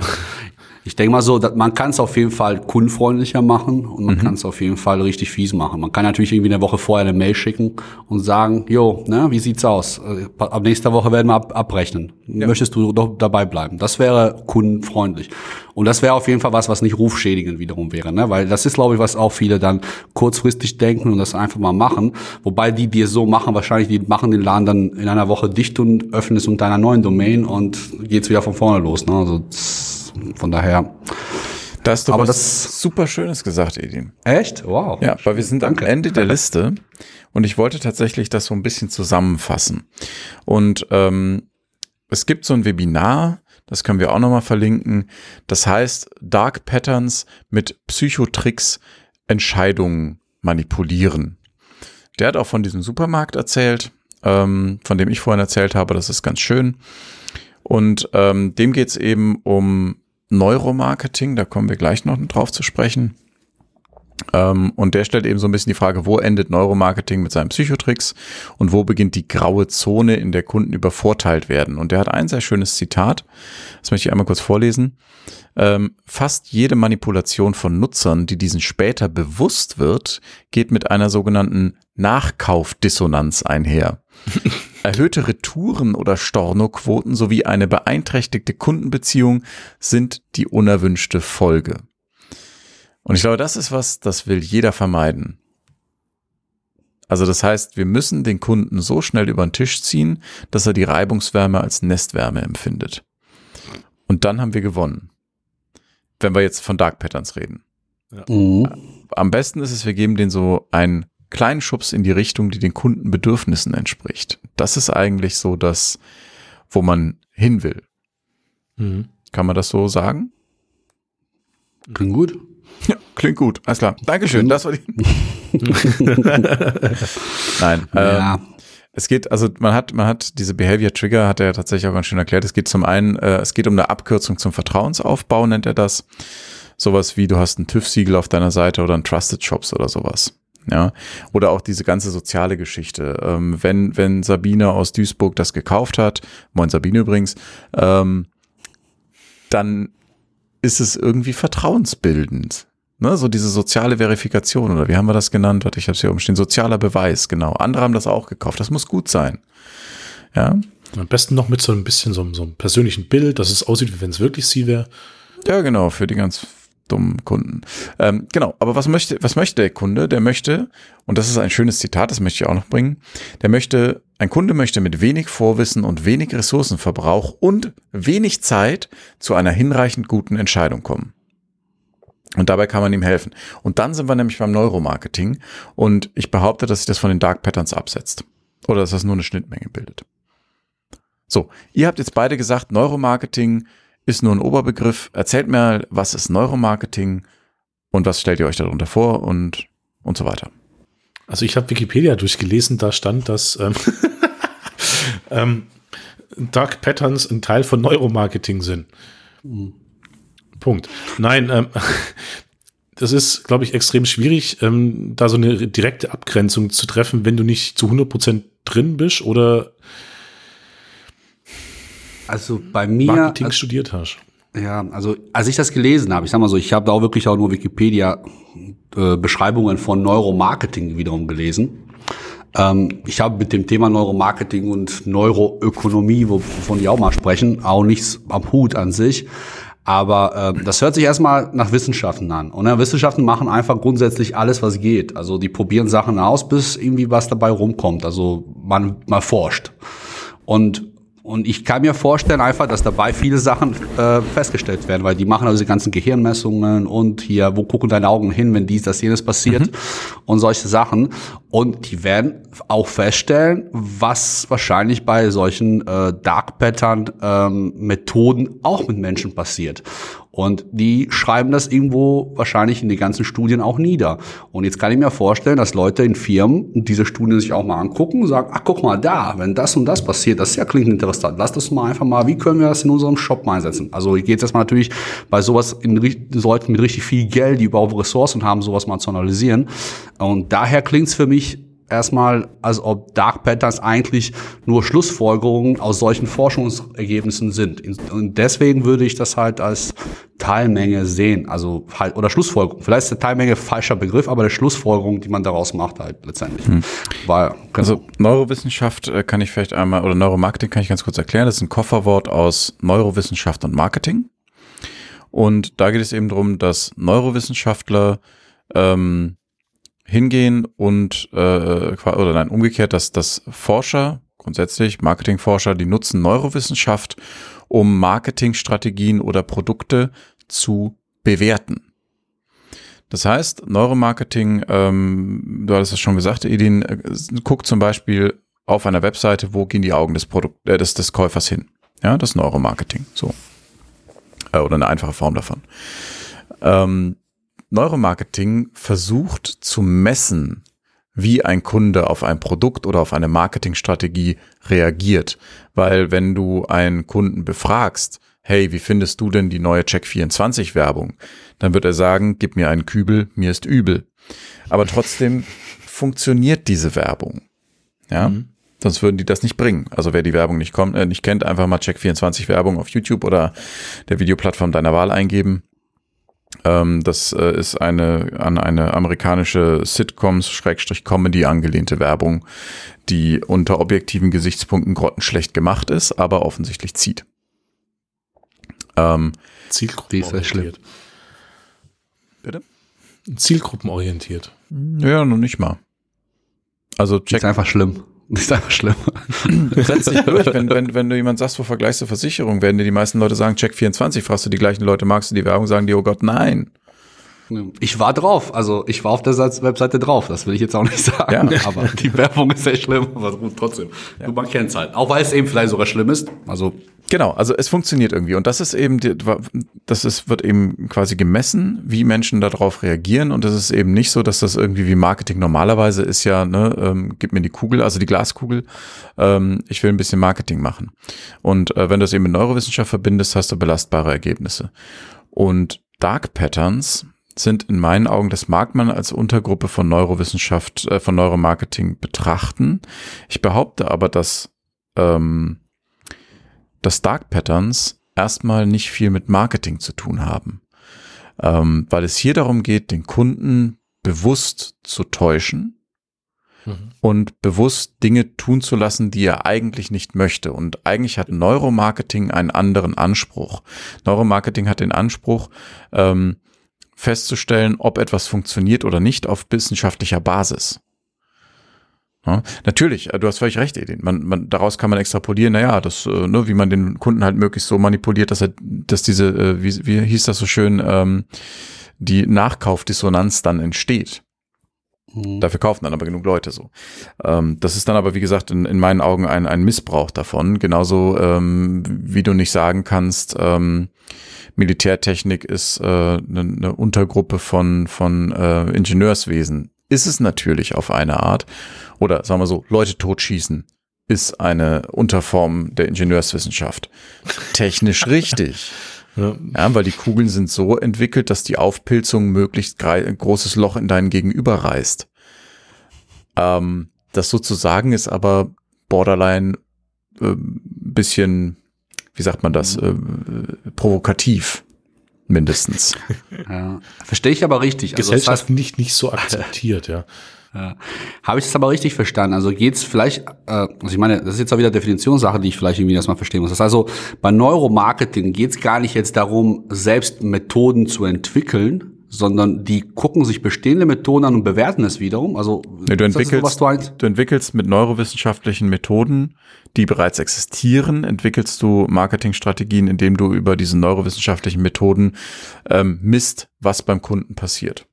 Ich denke mal so, dass man kann es auf jeden Fall kundenfreundlicher machen und Mhm. man kann es auf jeden Fall richtig fies machen. Man kann natürlich irgendwie eine Woche vorher eine Mail schicken und sagen, jo, ne, wie sieht's aus? Äh, Ab nächster Woche werden wir ab, abrechnen. Möchtest du doch dabei bleiben? Das wäre kundenfreundlich. Und das wäre auf jeden Fall was, was nicht rufschädigend wiederum wäre, ne? Weil das ist, glaube ich, was auch viele dann kurzfristig denken und das einfach mal machen. Wobei die, die es so machen, wahrscheinlich, die machen den Laden dann in einer Woche dicht und öffnen es unter einer neuen Domain und geht's wieder von vorne los, ne? Also, von daher. Da hast du Aber was das- super Schönes gesagt, Edin. Echt? Wow. Ja, weil wir sind Danke. am Ende der Liste und ich wollte tatsächlich das so ein bisschen zusammenfassen. Und ähm, es gibt so ein Webinar, das können wir auch nochmal verlinken. Das heißt Dark Patterns mit Psychotricks Entscheidungen manipulieren. Der hat auch von diesem Supermarkt erzählt, ähm, von dem ich vorhin erzählt habe. Das ist ganz schön. Und ähm, dem geht es eben um Neuromarketing. Da kommen wir gleich noch drauf zu sprechen. Ähm, und der stellt eben so ein bisschen die Frage, wo endet Neuromarketing mit seinen Psychotricks und wo beginnt die graue Zone, in der Kunden übervorteilt werden. Und der hat ein sehr schönes Zitat, das möchte ich einmal kurz vorlesen. Ähm, fast jede Manipulation von Nutzern, die diesen später bewusst wird, geht mit einer sogenannten Nachkaufdissonanz einher. Erhöhte Retouren oder Stornoquoten sowie eine beeinträchtigte Kundenbeziehung sind die unerwünschte Folge. Und ich glaube, das ist was, das will jeder vermeiden. Also das heißt, wir müssen den Kunden so schnell über den Tisch ziehen, dass er die Reibungswärme als Nestwärme empfindet. Und dann haben wir gewonnen. Wenn wir jetzt von Dark Patterns reden. Mhm. Am besten ist es, wir geben den so einen kleinen Schubs in die Richtung, die den Kundenbedürfnissen entspricht. Das ist eigentlich so das, wo man hin will. Mhm. Kann man das so sagen? Klingt gut. Ja, klingt gut. Alles klar. Dankeschön. Das war die. Nein. Ja. Ähm, es geht, also man hat, man hat diese Behavior Trigger, hat er ja tatsächlich auch ganz schön erklärt. Es geht zum einen, äh, es geht um eine Abkürzung zum Vertrauensaufbau, nennt er das. Sowas wie, du hast ein TÜV-Siegel auf deiner Seite oder ein Trusted Shops oder sowas. Ja, oder auch diese ganze soziale Geschichte. Ähm, wenn, wenn Sabine aus Duisburg das gekauft hat, moin Sabine übrigens, ähm, dann ist es irgendwie vertrauensbildend. Ne, so diese soziale Verifikation oder wie haben wir das genannt? Warte, ich habe es hier oben stehen. Sozialer Beweis, genau. Andere haben das auch gekauft. Das muss gut sein. Ja, Am besten noch mit so ein bisschen so, einem- so einem persönlichen Bild, dass es aussieht, wie wenn es wirklich sie wäre. ja, genau. Für die ganz dummen Kunden. Ähm, genau. Aber was möchte, was möchte der Kunde? Der möchte, und das ist ein schönes Zitat, das möchte ich auch noch bringen. Der möchte, ein Kunde möchte mit wenig Vorwissen und wenig Ressourcenverbrauch und wenig Zeit zu einer hinreichend guten Entscheidung kommen. Und dabei kann man ihm helfen. Und dann sind wir nämlich beim Neuromarketing. Und ich behaupte, dass sich das von den Dark Patterns absetzt. Oder dass das nur eine Schnittmenge bildet. So, ihr habt jetzt beide gesagt, Neuromarketing ist nur ein Oberbegriff. Erzählt mir, was ist Neuromarketing und was stellt ihr euch darunter vor und, und so weiter. Also ich habe Wikipedia durchgelesen, da stand, dass ähm, ähm, Dark Patterns ein Teil von Neuromarketing sind. Punkt. Nein, ähm, das ist, glaube ich, extrem schwierig, ähm, da so eine direkte Abgrenzung zu treffen, wenn du nicht zu 100% drin bist oder Also bei mir, Marketing also, studiert hast. ja, also als ich das gelesen habe, ich sag mal so, ich habe da auch wirklich auch nur Wikipedia äh, Beschreibungen von Neuromarketing wiederum gelesen. Ähm, ich habe mit dem Thema Neuromarketing und Neuroökonomie, wovon die auch mal sprechen, auch nichts am Hut an sich. Aber äh, das hört sich erstmal nach Wissenschaften an. Und ja, Wissenschaften machen einfach grundsätzlich alles, was geht. Also die probieren Sachen aus, bis irgendwie was dabei rumkommt. Also man, man forscht. Und und ich kann mir vorstellen einfach, dass dabei viele Sachen äh, festgestellt werden, weil die machen also die ganzen Gehirnmessungen und hier, wo gucken deine Augen hin, wenn dies, das, jenes passiert mhm. und solche Sachen. Und die werden auch feststellen, was wahrscheinlich bei solchen äh, Dark Pattern ähm, Methoden auch mit Menschen passiert. Und die schreiben das irgendwo wahrscheinlich in die ganzen Studien auch nieder. Und jetzt kann ich mir vorstellen, dass Leute in Firmen diese Studien sich auch mal angucken und sagen, ach guck mal da, wenn das und das passiert, das ja klingt interessant. Lass das mal einfach mal, wie können wir das in unserem Shop mal einsetzen? Also gehe jetzt erstmal natürlich bei sowas in Leuten mit richtig viel Geld, die überhaupt Ressourcen haben, sowas mal zu analysieren. Und daher klingt es für mich erstmal, als ob Dark Patterns eigentlich nur Schlussfolgerungen aus solchen Forschungsergebnissen sind. Und deswegen würde ich das halt als Teilmenge sehen, also halt, oder Schlussfolgerung. Vielleicht ist der Teilmenge falscher Begriff, aber der Schlussfolgerung, die man daraus macht halt letztendlich. Hm. Weil, genau. Also Neurowissenschaft äh, kann ich vielleicht einmal, oder Neuromarketing kann ich ganz kurz erklären. Das ist ein Kofferwort aus Neurowissenschaft und Marketing. Und da geht es eben darum, dass Neurowissenschaftler ähm, hingehen und äh, oder nein, umgekehrt, dass, dass Forscher, grundsätzlich Marketingforscher, die nutzen Neurowissenschaft, um Marketingstrategien oder Produkte zu bewerten. Das heißt, Neuromarketing, ähm, du hattest es schon gesagt, Edin, äh, guckt zum Beispiel auf einer Webseite, wo gehen die Augen des, Produkt, äh, des, des Käufers hin. Ja, das Neuromarketing, so. Äh, oder eine einfache Form davon. Ähm, Neuromarketing versucht zu messen, wie ein Kunde auf ein Produkt oder auf eine Marketingstrategie reagiert. Weil wenn du einen Kunden befragst, hey, wie findest du denn die neue Check24 Werbung? Dann wird er sagen, gib mir einen Kübel, mir ist übel. Aber trotzdem funktioniert diese Werbung. Ja. Mhm. Sonst würden die das nicht bringen. Also wer die Werbung nicht, kommt, äh, nicht kennt, einfach mal Check24 Werbung auf YouTube oder der Videoplattform deiner Wahl eingeben. Ähm, das äh, ist eine an eine amerikanische Sitcoms-Comedy angelehnte Werbung, die unter objektiven Gesichtspunkten grottenschlecht gemacht ist, aber offensichtlich zieht. Ähm, Zielgruppenorientiert. Bitte? Zielgruppenorientiert. Ja, noch nicht mal. Also check. Ist einfach schlimm. Das ist einfach schlimm. Setz dich durch. Wenn, wenn, wenn du jemand sagst, wo vergleichst du Versicherung, werden dir die meisten Leute sagen, check 24, fragst du die gleichen Leute, magst du die Werbung, sagen die, oh Gott, nein. Ich war drauf, also ich war auf der Webseite drauf, das will ich jetzt auch nicht sagen, ja. aber die Werbung ist sehr schlimm, aber gut, trotzdem. Ja. Du, man kennt halt. Auch weil es eben vielleicht sogar schlimm ist, also Genau, also es funktioniert irgendwie und das ist eben, das ist, wird eben quasi gemessen, wie Menschen darauf reagieren und es ist eben nicht so, dass das irgendwie wie Marketing normalerweise ist ja, ne, ähm, gib mir die Kugel, also die Glaskugel, ähm, ich will ein bisschen Marketing machen. Und äh, wenn du es eben mit Neurowissenschaft verbindest, hast du belastbare Ergebnisse. Und Dark Patterns sind in meinen Augen, das mag man als Untergruppe von Neurowissenschaft, äh, von Neuromarketing betrachten. Ich behaupte aber, dass ähm, dass Dark Patterns erstmal nicht viel mit Marketing zu tun haben, ähm, weil es hier darum geht, den Kunden bewusst zu täuschen mhm. und bewusst Dinge tun zu lassen, die er eigentlich nicht möchte. Und eigentlich hat Neuromarketing einen anderen Anspruch. Neuromarketing hat den Anspruch, ähm, festzustellen, ob etwas funktioniert oder nicht auf wissenschaftlicher Basis. Ja, natürlich, äh, du hast völlig recht, Edin. Man, man, daraus kann man extrapolieren, naja, das, äh, ne, wie man den Kunden halt möglichst so manipuliert, dass er, dass diese, äh, wie, wie hieß das so schön, ähm, die Nachkaufdissonanz dann entsteht. Mhm. Dafür kaufen dann aber genug Leute so. Ähm, das ist dann aber, wie gesagt, in, in meinen Augen ein, ein Missbrauch davon. Genauso ähm, wie du nicht sagen kannst, ähm, Militärtechnik ist äh, eine, eine Untergruppe von, von äh, Ingenieurswesen. Ist es natürlich auf eine Art oder sagen wir so, Leute totschießen ist eine Unterform der Ingenieurswissenschaft. Technisch richtig. Ja. ja. weil die Kugeln sind so entwickelt, dass die Aufpilzung möglichst großes Loch in deinen Gegenüber reißt. Ähm, das sozusagen ist aber borderline äh, bisschen, wie sagt man das, äh, provokativ mindestens. Ja. Verstehe ich aber richtig. Also Gesellschaft das heißt, nicht, nicht so akzeptiert, ja. Ja. Habe ich das aber richtig verstanden? Also geht's vielleicht, äh, also ich meine, das ist jetzt auch wieder Definitionssache, die ich vielleicht irgendwie erstmal verstehen muss. Das heißt also, bei Neuromarketing geht's gar nicht jetzt darum, selbst Methoden zu entwickeln, sondern die gucken sich bestehende Methoden an und bewerten es wiederum. Also Nee, du, das entwickelst, was du ein- du entwickelst mit neurowissenschaftlichen Methoden, die bereits existieren, entwickelst du Marketingstrategien, indem du über diese neurowissenschaftlichen Methoden ähm, misst, was beim Kunden passiert.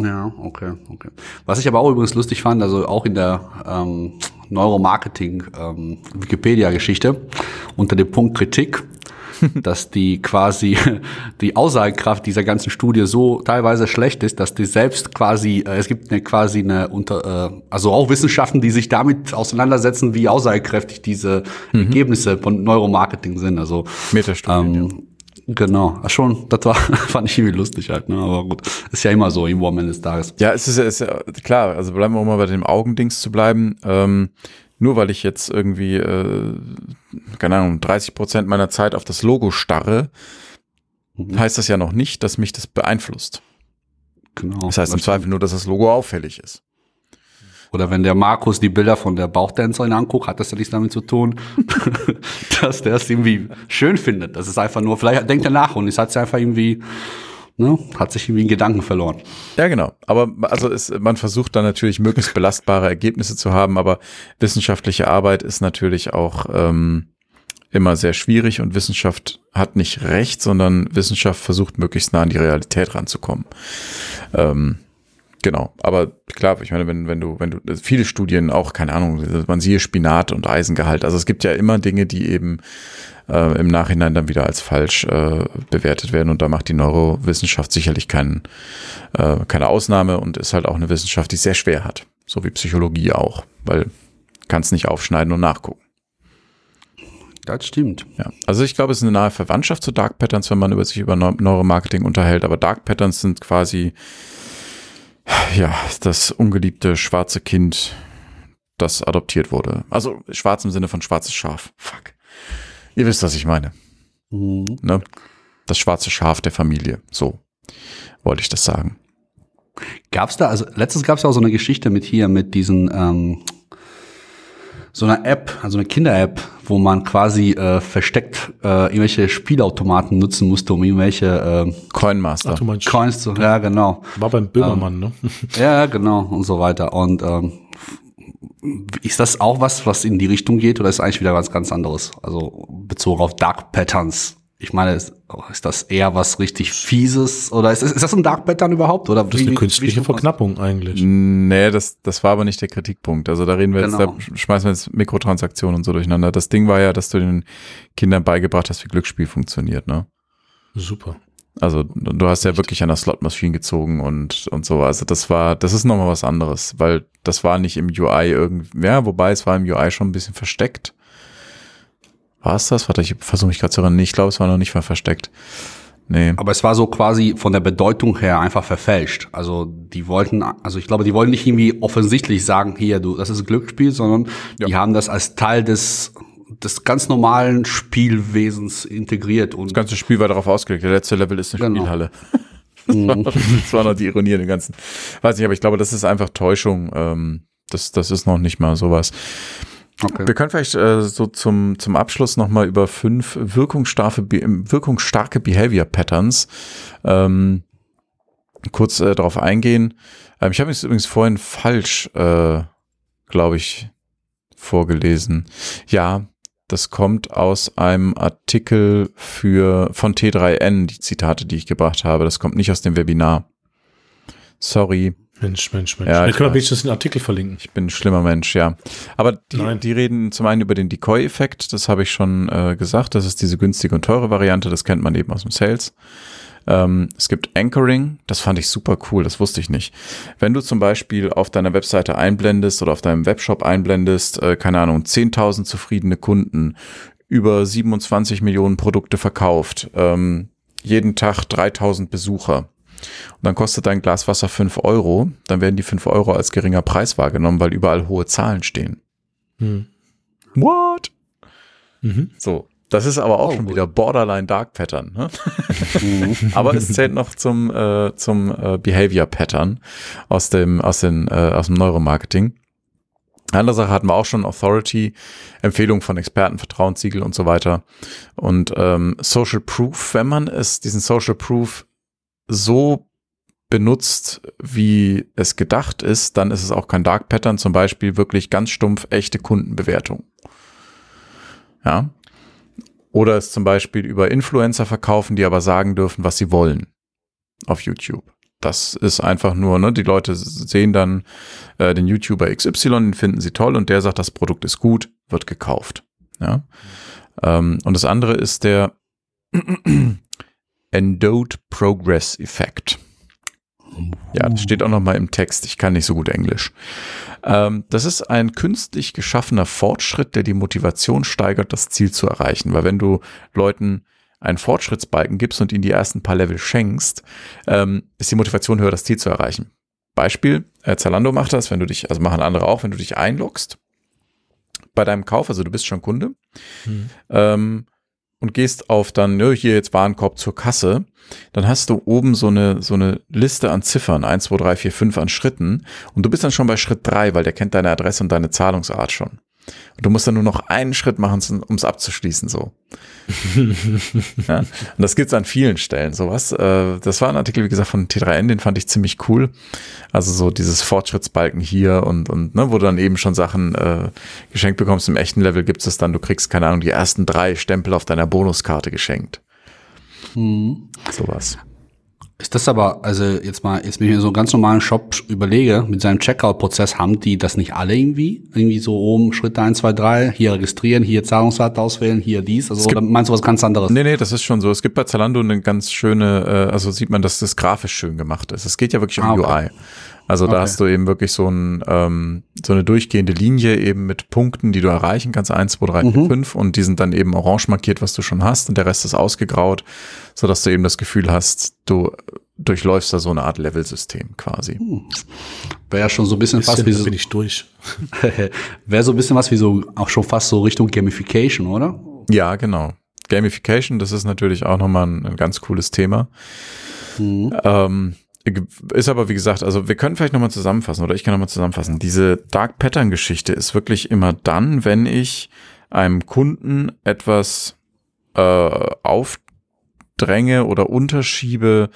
Ja, okay, okay. Was ich aber auch übrigens lustig fand, also auch in der ähm, Neuromarketing ähm, Wikipedia-Geschichte unter dem Punkt Kritik, dass die quasi die Aussagekraft dieser ganzen Studie so teilweise schlecht ist, dass die selbst quasi äh, es gibt eine quasi eine unter äh, also auch Wissenschaften, die sich damit auseinandersetzen, wie aussagekräftig diese Ergebnisse von Neuromarketing sind. Also Metastudien, ähm, Genau, Ach schon, das war, fand ich irgendwie lustig halt, ne? aber gut, ist ja immer so irgendwo am Ende des Tages. Ja, es ist, ja- ist ja klar, also bleiben wir auch mal bei dem Augendings zu bleiben. Ähm, nur weil ich jetzt irgendwie, äh, keine Ahnung, 30 Prozent meiner Zeit auf das Logo starre, heißt das ja noch nicht, dass mich das beeinflusst. Genau. Das heißt im Zweifel nur, dass das Logo auffällig ist. Oder wenn der Markus die Bilder von der Bauchtänzerin anguckt, hat das ja nichts damit zu tun, dass der es irgendwie schön findet. Das ist einfach nur, vielleicht denkt er nach und es hat sich einfach irgendwie, ne, hat sich irgendwie einen Gedanken verloren. Ja, genau. Aber also es, man versucht dann natürlich möglichst belastbare Ergebnisse zu haben, aber wissenschaftliche Arbeit ist natürlich auch ähm, immer sehr schwierig und Wissenschaft hat nicht recht, sondern Wissenschaft versucht möglichst nah an die Realität ranzukommen. Ähm, genau. Aber klar, ich meine, wenn, wenn du, wenn du viele Studien auch, keine Ahnung, man siehe Spinat und Eisengehalt. Also es gibt ja immer Dinge, die eben äh, im Nachhinein dann wieder als falsch äh, bewertet werden und da macht die Neurowissenschaft sicherlich keinen äh, keine Ausnahme und ist halt auch eine Wissenschaft, die es sehr schwer hat. So wie Psychologie auch, weil kannst nicht aufschneiden und nachgucken. Das stimmt. Ja. Also ich glaube, es ist eine nahe Verwandtschaft zu Dark Patterns, wenn man über sich über Neu- Neuromarketing unterhält, aber Dark Patterns sind quasi ja, das ungeliebte schwarze Kind, das adoptiert wurde. Also schwarz im Sinne von schwarzes Schaf. Fuck. Ihr wisst, was ich meine. Mhm. Ne? Das schwarze Schaf der Familie. So wollte ich das sagen. Gab's da, also letztens gab's ja auch so eine Geschichte mit hier, mit diesen, ähm, so einer App, also eine Kinder-App, wo man quasi äh, versteckt äh, irgendwelche Spielautomaten nutzen musste, um irgendwelche äh, Coinmaster. Ach, Coins zu, ja genau, war beim Böhmermann, ne? ja genau und so weiter. Und ähm, ist das auch was, was in die Richtung geht, oder ist eigentlich wieder was ganz anderes? Also bezogen auf Dark Patterns. Ich meine, ist, ist das eher was richtig Fieses oder ist, ist das ein Dark Pattern überhaupt? Oder Das ist eine künstliche Verknappung eigentlich. Nee, das, das war aber nicht der Kritikpunkt. Also da reden wir jetzt, Genau. da schmeißen wir jetzt Mikrotransaktionen und so durcheinander. Das Ding war ja, dass du den Kindern beigebracht hast, wie Glücksspiel funktioniert, ne? Super. Also du hast ja wirklich an der Slotmaschine gezogen und, und so. Also das war, das ist nochmal was anderes, weil das war nicht im UI irgendwie, ja, wobei es war im UI schon ein bisschen versteckt. War es das? Warte, ich versuche mich gerade zu erinnern. Ich glaube, es war noch nicht mal versteckt. Nee. Aber es war so quasi von der Bedeutung her einfach verfälscht. Also die wollten, also ich glaube, die wollen nicht irgendwie offensichtlich sagen, hier, du, das ist ein Glücksspiel, sondern die haben das als Teil des des ganz normalen Spielwesens integriert und Das ganze Spiel war darauf ausgelegt. Der letzte Level ist eine Genau. Spielhalle. Das war, noch, das war noch die Ironie in dem Ganzen. Weiß nicht, aber ich glaube, das ist einfach Täuschung. Ähm, das, das ist noch nicht mal sowas. okay. Wir können vielleicht äh, so zum, zum Abschluss nochmal über fünf wirkungsstarke, Be- wirkungsstarke Behavior Patterns ähm, kurz äh, darauf eingehen. Ähm, ich habe es übrigens vorhin falsch, äh, glaube ich, vorgelesen. Ja, das kommt aus einem Artikel für von T3N, die Zitate, die ich gebracht habe. Das kommt nicht aus dem Webinar. Sorry. Mensch, Mensch, Mensch. Ja, ich weiß. wenigstens den Artikel verlinken. Ich bin ein schlimmer Mensch, ja. Aber die, Nein. die reden zum einen über den Decoy-Effekt, das habe ich schon äh, gesagt. Das ist diese günstige und teure Variante, das kennt man eben aus dem Sales. Ähm, es gibt Anchoring, das fand ich super cool, das wusste ich nicht. Wenn du zum Beispiel auf deiner Webseite einblendest oder auf deinem Webshop einblendest, äh, keine Ahnung, 10.000 zufriedene Kunden, über 27 Millionen Produkte verkauft, ähm, jeden Tag 3.000 Besucher. Und dann kostet dein Glas Wasser 5 Euro, dann werden die 5 Euro als geringer Preis wahrgenommen, weil überall hohe Zahlen stehen. Hm. What? Mhm. So, Das ist aber auch oh, schon wieder Borderline Dark Pattern. Ne? Mhm. aber es zählt noch zum, äh, zum äh, Behavior Pattern aus dem, aus, den, äh, aus dem Neuromarketing. Andere Sache hatten wir auch schon Authority, Empfehlung von Experten, Vertrauenssiegel und so weiter. Und ähm, Social Proof, wenn man es, diesen Social Proof so benutzt, wie es gedacht ist, dann ist es auch kein Dark Pattern, zum Beispiel wirklich ganz stumpf echte Kundenbewertung. Ja. Oder es zum Beispiel über Influencer verkaufen, die aber sagen dürfen, was sie wollen auf YouTube. Das ist einfach nur, ne, die Leute sehen dann äh, den YouTuber XY, den finden sie toll und der sagt, das Produkt ist gut, wird gekauft. Ja. Ähm, und das andere ist der Endowed Progress Effekt. Ja, das steht auch noch mal im Text. Ich kann nicht so gut Englisch. Ähm, das ist ein künstlich geschaffener Fortschritt, der die Motivation steigert, das Ziel zu erreichen. Weil wenn du Leuten einen Fortschrittsbalken gibst und ihnen die ersten paar Level schenkst, ähm, ist die Motivation höher, das Ziel zu erreichen. Beispiel, äh, Zalando macht das, wenn du dich, also machen andere auch, wenn du dich einloggst bei deinem Kauf, also du bist schon Kunde, hm. ähm, und gehst auf dann, ne, hier jetzt Warenkorb zur Kasse, dann hast du oben so eine, so eine Liste an Ziffern, 1, 2, 3, 4, 5 an Schritten und du bist dann schon bei Schritt 3, weil der kennt deine Adresse und deine Zahlungsart schon. Und du musst dann nur noch einen Schritt machen, um es abzuschließen, so. ja? Und das gibt's an vielen Stellen, sowas. Äh, das war ein Artikel, wie gesagt, von T3N, den fand ich ziemlich cool. Also so dieses Fortschrittsbalken hier und, und ne, wo du dann eben schon Sachen äh, geschenkt bekommst. Im echten Level gibt es dann, du kriegst, keine Ahnung, die ersten drei Stempel auf deiner Bonuskarte geschenkt. Hm. Sowas. Ist das aber, also jetzt mal, jetzt wenn ich mir so einen ganz normalen Shop überlege, mit seinem Checkout-Prozess, haben die das nicht alle irgendwie? Irgendwie so oben, Schritt 1, 2, 3, hier registrieren, hier Zahlungsart auswählen, hier dies, also oder meinst du was ganz anderes? Nee, nee, das ist schon so. Es gibt bei Zalando eine ganz schöne, äh, also sieht man, dass das grafisch schön gemacht ist. Es geht ja wirklich um ah, okay. UI. Also okay. da hast du eben wirklich so, ein, ähm, so eine durchgehende Linie eben mit Punkten, die du erreichen kannst, eins, zwei, drei, vier, mhm. fünf und die sind dann eben orange markiert, was du schon hast und der Rest ist ausgegraut, so dass du eben das Gefühl hast, du durchläufst da so eine Art Level-System quasi. Hm. Wäre ja schon so ein bisschen, bisschen fast wie so. bin ich durch. Wäre so ein bisschen was wie so, auch schon fast so Richtung Gamification, oder? Ja, genau. Gamification, das ist natürlich auch nochmal ein, ein ganz cooles Thema. Mhm. Ähm, ist aber, wie gesagt, also wir können vielleicht nochmal zusammenfassen oder ich kann nochmal zusammenfassen. Diese Dark Pattern Geschichte ist wirklich immer dann, wenn ich einem Kunden etwas äh, aufdränge oder unterschiebe,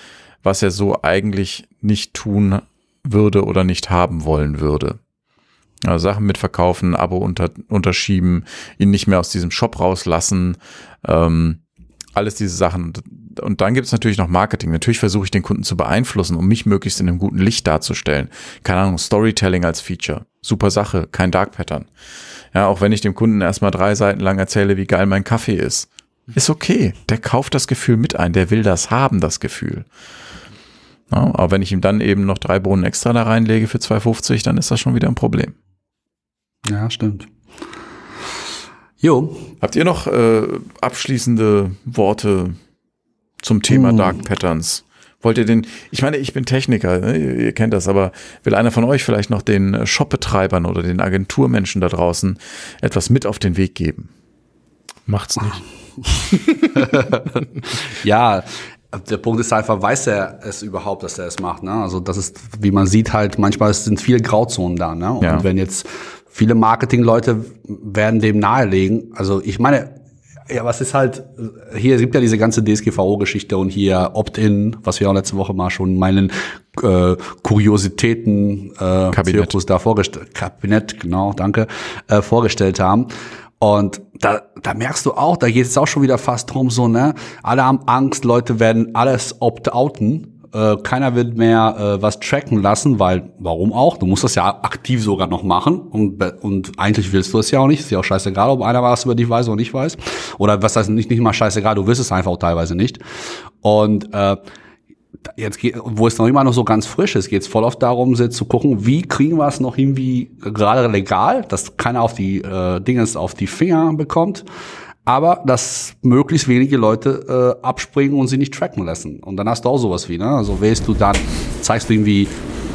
was er so eigentlich nicht tun würde oder nicht haben wollen würde. Also Sachen mitverkaufen, Abo unter, unterschieben, ihn nicht mehr aus diesem Shop rauslassen, ähm, alles diese Sachen und dann gibt es natürlich noch Marketing. Natürlich versuche ich den Kunden zu beeinflussen, um mich möglichst in einem guten Licht darzustellen. Keine Ahnung, Storytelling als Feature. Super Sache, kein Dark Pattern. Ja, auch wenn ich dem Kunden erstmal drei Seiten lang erzähle, wie geil mein Kaffee ist. Ist okay. Der kauft das Gefühl mit ein. Der will das haben, das Gefühl. Ja, aber wenn ich ihm dann eben noch drei Bohnen extra da reinlege für 2,50, dann ist das schon wieder ein Problem. Ja, stimmt. Jo. Habt ihr noch äh, abschließende Worte zum Thema uh. Dark Patterns. Wollt ihr den, ich meine, ich bin Techniker, ne? ihr, kennt das, aber will einer von euch vielleicht noch den Shopbetreibern oder den Agenturmenschen da draußen etwas mit auf den Weg geben? Macht's nicht. ja, der Punkt ist einfach, weiß er es überhaupt, dass er es macht. Ne? Also das ist, wie man sieht, halt manchmal sind viele Grauzonen da. Ne? Und ja. wenn jetzt viele Marketingleute werden dem nahelegen, also ich meine, ja, was ist halt, hier gibt ja diese ganze DSGVO-Geschichte und hier Opt-in, was wir auch letzte Woche mal schon meinen äh, Kuriositäten äh, Kabinett. Zirkus da vorgestellt, Kabinett, genau, danke, äh, vorgestellt haben. Und da, da merkst du auch, da geht es auch schon wieder fast drum, so, ne? Alle haben Angst, Leute werden alles opt-outen äh, keiner wird mehr äh, was tracken lassen, weil warum auch? Du musst das ja aktiv sogar noch machen und, und eigentlich willst du es ja auch nicht. Ist ja auch scheißegal, ob einer was über dich weiß oder nicht weiß. Oder was heißt nicht, nicht mal scheißegal, du wirst es einfach auch teilweise nicht. Und äh, jetzt geht, wo es noch immer noch so ganz frisch ist, geht es voll oft darum, zu gucken, wie kriegen wir es noch irgendwie gerade legal, dass keiner auf die äh, Dinge auf die Finger bekommt aber dass möglichst wenige Leute äh, abspringen und sie nicht tracken lassen. Und dann hast du auch sowas wie, ne? Also wählst du dann, zeigst du irgendwie,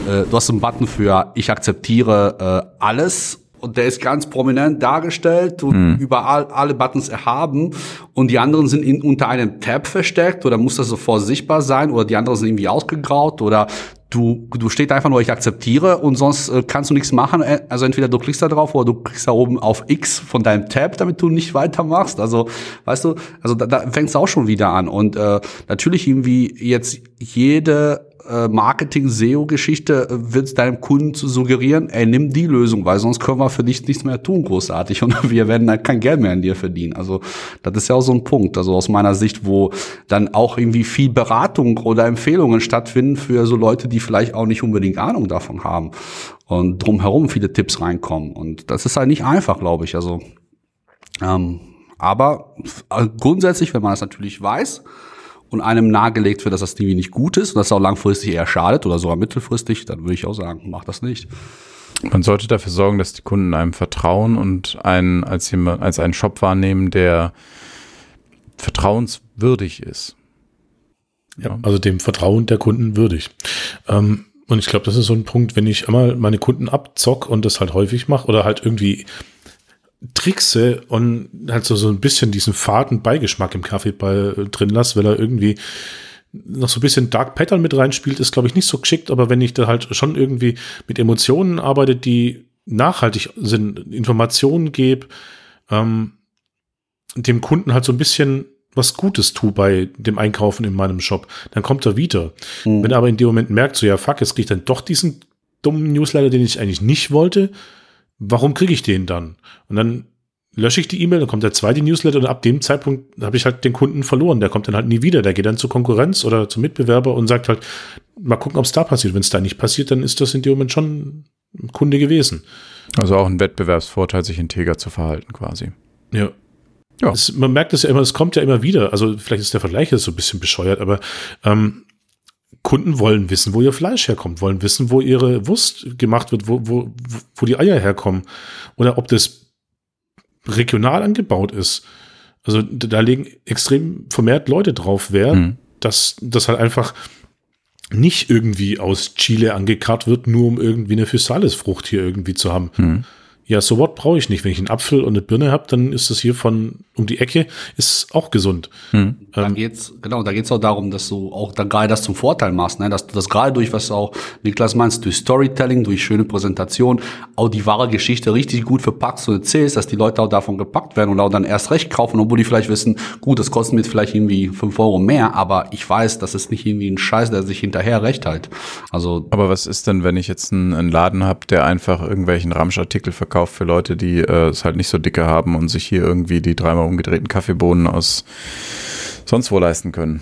äh, du hast einen Button für ich akzeptiere äh, alles und der ist ganz prominent dargestellt und mhm. überall alle Buttons erhaben und die anderen sind in, unter einem Tab versteckt oder muss das sofort sichtbar sein oder die anderen sind irgendwie ausgegraut oder du, du steht einfach nur, ich akzeptiere und sonst äh, kannst du nichts machen. Äh, also entweder du klickst da drauf oder du klickst da oben auf X von deinem Tab, damit du nicht weitermachst. Also, weißt du, also da, da fängst du auch schon wieder an. Und äh, natürlich irgendwie jetzt jede Marketing-SEO-Geschichte äh, wird deinem Kunden zu suggerieren, ey, nimm die Lösung, weil sonst können wir für dich nichts mehr tun, großartig. Und wir werden dann kein Geld mehr an dir verdienen. Also das ist ja auch so ein Punkt, also aus meiner Sicht, wo dann auch irgendwie viel Beratung oder Empfehlungen stattfinden für so Leute, die vielleicht auch nicht unbedingt Ahnung davon haben und drumherum viele Tipps reinkommen. Und das ist halt nicht einfach, glaube ich. Also ähm, aber äh, grundsätzlich, wenn man das natürlich weiß, und einem nahegelegt wird, dass das irgendwie nicht gut ist und das auch langfristig eher schadet oder sogar mittelfristig, dann würde ich auch sagen, mach das nicht. Man sollte dafür sorgen, dass die Kunden einem vertrauen und einen als jemand, als einen Shop wahrnehmen, der vertrauenswürdig ist. Ja, also dem Vertrauen der Kunden würdig. Ähm, und ich glaube, das ist so ein Punkt, wenn ich einmal meine Kunden abzock und das halt häufig mache oder halt irgendwie trickse und halt so, so ein bisschen diesen faden Beigeschmack im Kaffee bei, drin lasse, weil er irgendwie noch so ein bisschen Dark Pattern mit reinspielt, ist, glaube ich, nicht so geschickt, aber wenn ich da halt schon irgendwie mit Emotionen arbeite, die nachhaltig sind, Informationen gebe, ähm, dem Kunden halt so ein bisschen was Gutes tue bei dem Einkaufen in meinem Shop, dann kommt er wieder. Mhm. Wenn er aber in dem Moment merkt, so ja, fuck, jetzt kriege ich dann doch diesen dummen Newsletter, den ich eigentlich nicht wollte, warum kriege ich den dann? Und dann lösche ich die E-Mail, dann kommt der zweite Newsletter und ab dem Zeitpunkt habe ich halt den Kunden verloren. Der kommt dann halt nie wieder. Der geht dann zur Konkurrenz oder zum Mitbewerber und sagt halt, mal gucken, ob es da passiert. Wenn es da nicht passiert, dann ist das in dem Moment schon ein Kunde gewesen. Also auch ein Wettbewerbsvorteil, sich integer zu verhalten quasi. Ja. Ja. Es, man merkt es ja immer, es kommt ja immer wieder. Also vielleicht ist der Vergleich jetzt so ein bisschen bescheuert, aber ähm, Kunden wollen wissen, wo ihr Fleisch herkommt, wollen wissen, wo ihre Wurst gemacht wird, wo, wo, wo die Eier herkommen. Oder ob das regional angebaut ist. Also da legen extrem vermehrt Leute drauf Wert, mhm. dass das halt einfach nicht irgendwie aus Chile angekarrt wird, nur um irgendwie eine Physalis-Frucht hier irgendwie zu haben. Mhm. Ja, so what brauche ich nicht. Wenn ich einen Apfel und eine Birne habe, dann ist das hier von um die Ecke, ist auch gesund. Hm. Da ähm, geht's, genau, da geht's auch darum, dass du auch dann gerade das zum Vorteil machst, ne? dass du das gerade durch, was auch Niklas meinst, durch Storytelling, durch schöne Präsentation, auch die wahre Geschichte richtig gut verpackst und erzählst, dass die Leute auch davon gepackt werden und auch dann erst recht kaufen, obwohl die vielleicht wissen, gut, das kostet mir vielleicht irgendwie fünf Euro mehr, aber ich weiß, das ist nicht irgendwie ein Scheiß, der sich hinterher recht halt. Also. Aber was ist denn, wenn ich jetzt einen, einen Laden habe, der einfach irgendwelchen Ramschartikel verkauft? Verkauft für Leute, die äh, es halt nicht so dicke haben und sich hier irgendwie die dreimal umgedrehten Kaffeebohnen aus sonst wo leisten können.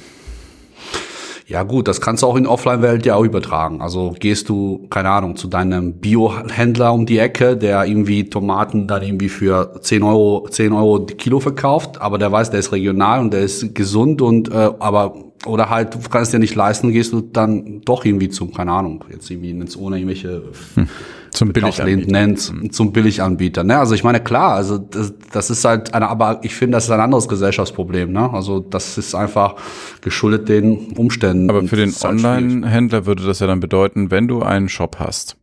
Ja gut, das kannst du auch in Offline-Welt ja auch übertragen. Also gehst du, keine Ahnung, zu deinem Bio-Händler um die Ecke, der irgendwie Tomaten dann irgendwie für 10 Euro, 10 Euro Kilo verkauft, aber der weiß, der ist regional und der ist gesund und äh, aber oder halt, du kannst dir nicht leisten, gehst du dann doch irgendwie zum, keine Ahnung, jetzt irgendwie ohne irgendwelche hm zum Billiganbieter. Nennt, mhm. zum Billiganbieter. Ne? Also ich meine, klar, also das, das ist halt eine, aber ich finde, das ist ein anderes Gesellschaftsproblem. Ne? Also das ist einfach geschuldet den Umständen. Aber für den halt Online-Händler würde das ja dann bedeuten, wenn du einen Shop hast,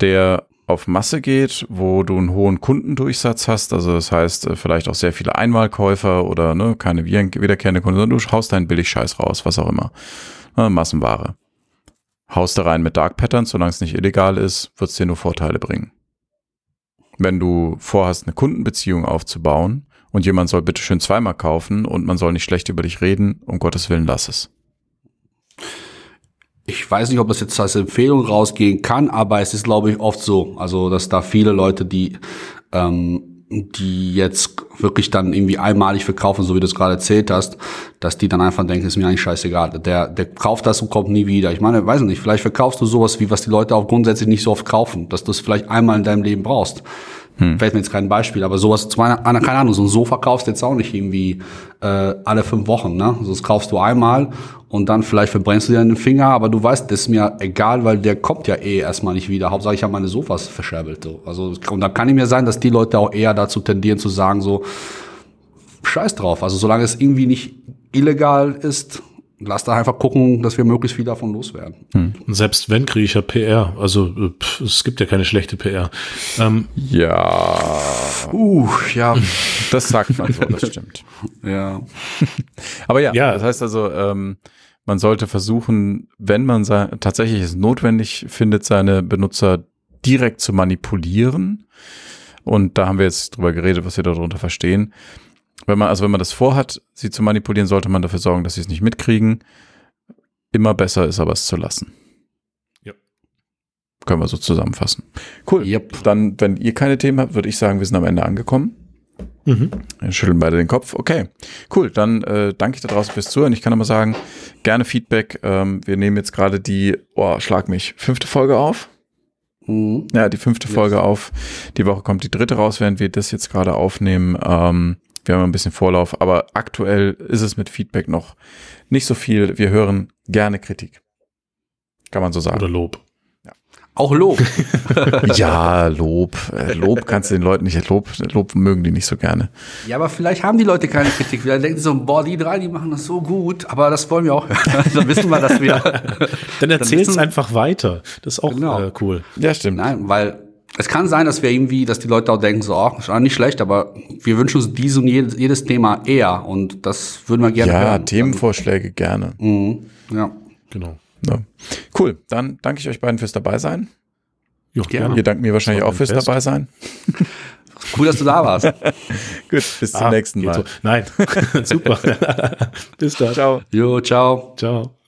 der auf Masse geht, wo du einen hohen Kundendurchsatz hast, also das heißt äh, vielleicht auch sehr viele Einmalkäufer oder ne, keine wiederkehrende Kunden, sondern du haust deinen Billigscheiß raus, was auch immer. Ne, Massenware haust da rein mit Dark Patterns, solange es nicht illegal ist, wird es dir nur Vorteile bringen. Wenn du vorhast, eine Kundenbeziehung aufzubauen und jemand soll bitte schön zweimal kaufen und man soll nicht schlecht über dich reden, um Gottes Willen lass es. Ich weiß nicht, ob das jetzt als Empfehlung rausgehen kann, aber es ist, glaube ich, oft so. Also, dass da viele Leute, die ähm, die jetzt wirklich dann irgendwie einmalig verkaufen, so wie du es gerade erzählt hast, dass die dann einfach denken, ist mir eigentlich scheißegal. Der, der kauft das und kommt nie wieder. Ich meine, weiß nicht, vielleicht verkaufst du sowas wie, was die Leute auch grundsätzlich nicht so oft kaufen, dass du es vielleicht einmal in deinem Leben brauchst. Hm. Fällt mir jetzt kein Beispiel, aber sowas, keine Ahnung, so ein Sofa kaufst du jetzt auch nicht irgendwie äh, alle fünf Wochen, ne? Also das kaufst du einmal und dann vielleicht verbrennst du dir den Finger, aber du weißt, das ist mir egal, weil der kommt ja eh erstmal nicht wieder. Hauptsache ich habe meine Sofas verscherbelt. So. Also und da kann ich mir sein, dass die Leute auch eher dazu tendieren zu sagen so Scheiß drauf. Also solange es irgendwie nicht illegal ist, lass da einfach gucken, dass wir möglichst viel davon loswerden. Und selbst wenn, kriege ich ja PR. Also äh, pff, es gibt ja keine schlechte PR. Ähm, Ja, Uh, ja, das sagt man so, das stimmt. ja. Aber ja, Ja. das heißt also, ähm, man sollte versuchen, wenn man tatsächlich es notwendig findet, seine Benutzer direkt zu manipulieren. Und da haben wir jetzt drüber geredet, was wir darunter verstehen. Wenn man, also wenn man das vorhat, sie zu manipulieren, sollte man dafür sorgen, dass sie es nicht mitkriegen. Immer besser ist aber es zu lassen. Ja. Können wir so zusammenfassen. Cool. Yep. Dann, wenn ihr keine Themen habt, würde ich sagen, wir sind am Ende angekommen. mhm. Wir schütteln beide den Kopf. Okay, cool. Dann äh, danke ich da draußen fürs Zuhören. Ich kann aber sagen, gerne Feedback. Ähm, wir nehmen jetzt gerade die, oh, schlag mich, fünfte Folge auf. Mhm. Ja, die fünfte Folge auf. Die Woche kommt die dritte raus, während wir das jetzt gerade aufnehmen. Ähm, wir haben ein bisschen Vorlauf, aber aktuell ist es mit Feedback noch nicht so viel. Wir hören gerne Kritik. Kann man so sagen. Oder Lob. Auch Lob. ja, Lob. Äh, Lob kannst du den Leuten nicht, Lob, Lob mögen die nicht so gerne. ja, aber vielleicht haben die Leute keine Kritik. Vielleicht denken sie so, boah, die drei, die machen das so gut, aber das wollen wir auch hören. Dann wissen wir, dass wir. Dann erzähl's wissen- einfach weiter. Das ist auch Genau. äh, cool. Ja, stimmt. Nein, weil es kann sein, dass wir irgendwie, dass die Leute auch denken, so, ist auch nicht schlecht, aber wir wünschen uns dieses und jedes, jedes Thema eher und das würden wir gerne Ja, hören. Themenvorschläge gerne. Mhm. Ja. Genau. Ja. Cool, dann danke ich euch beiden fürs dabei sein. Jo, Gerne. Ihr dankt mir wahrscheinlich auch fürs best. dabei sein. Cool, dass du da warst. Gut, bis zum Ah, nächsten Mal. So. Nein, super. Bis dann. Ciao. Jo, ciao. Ciao.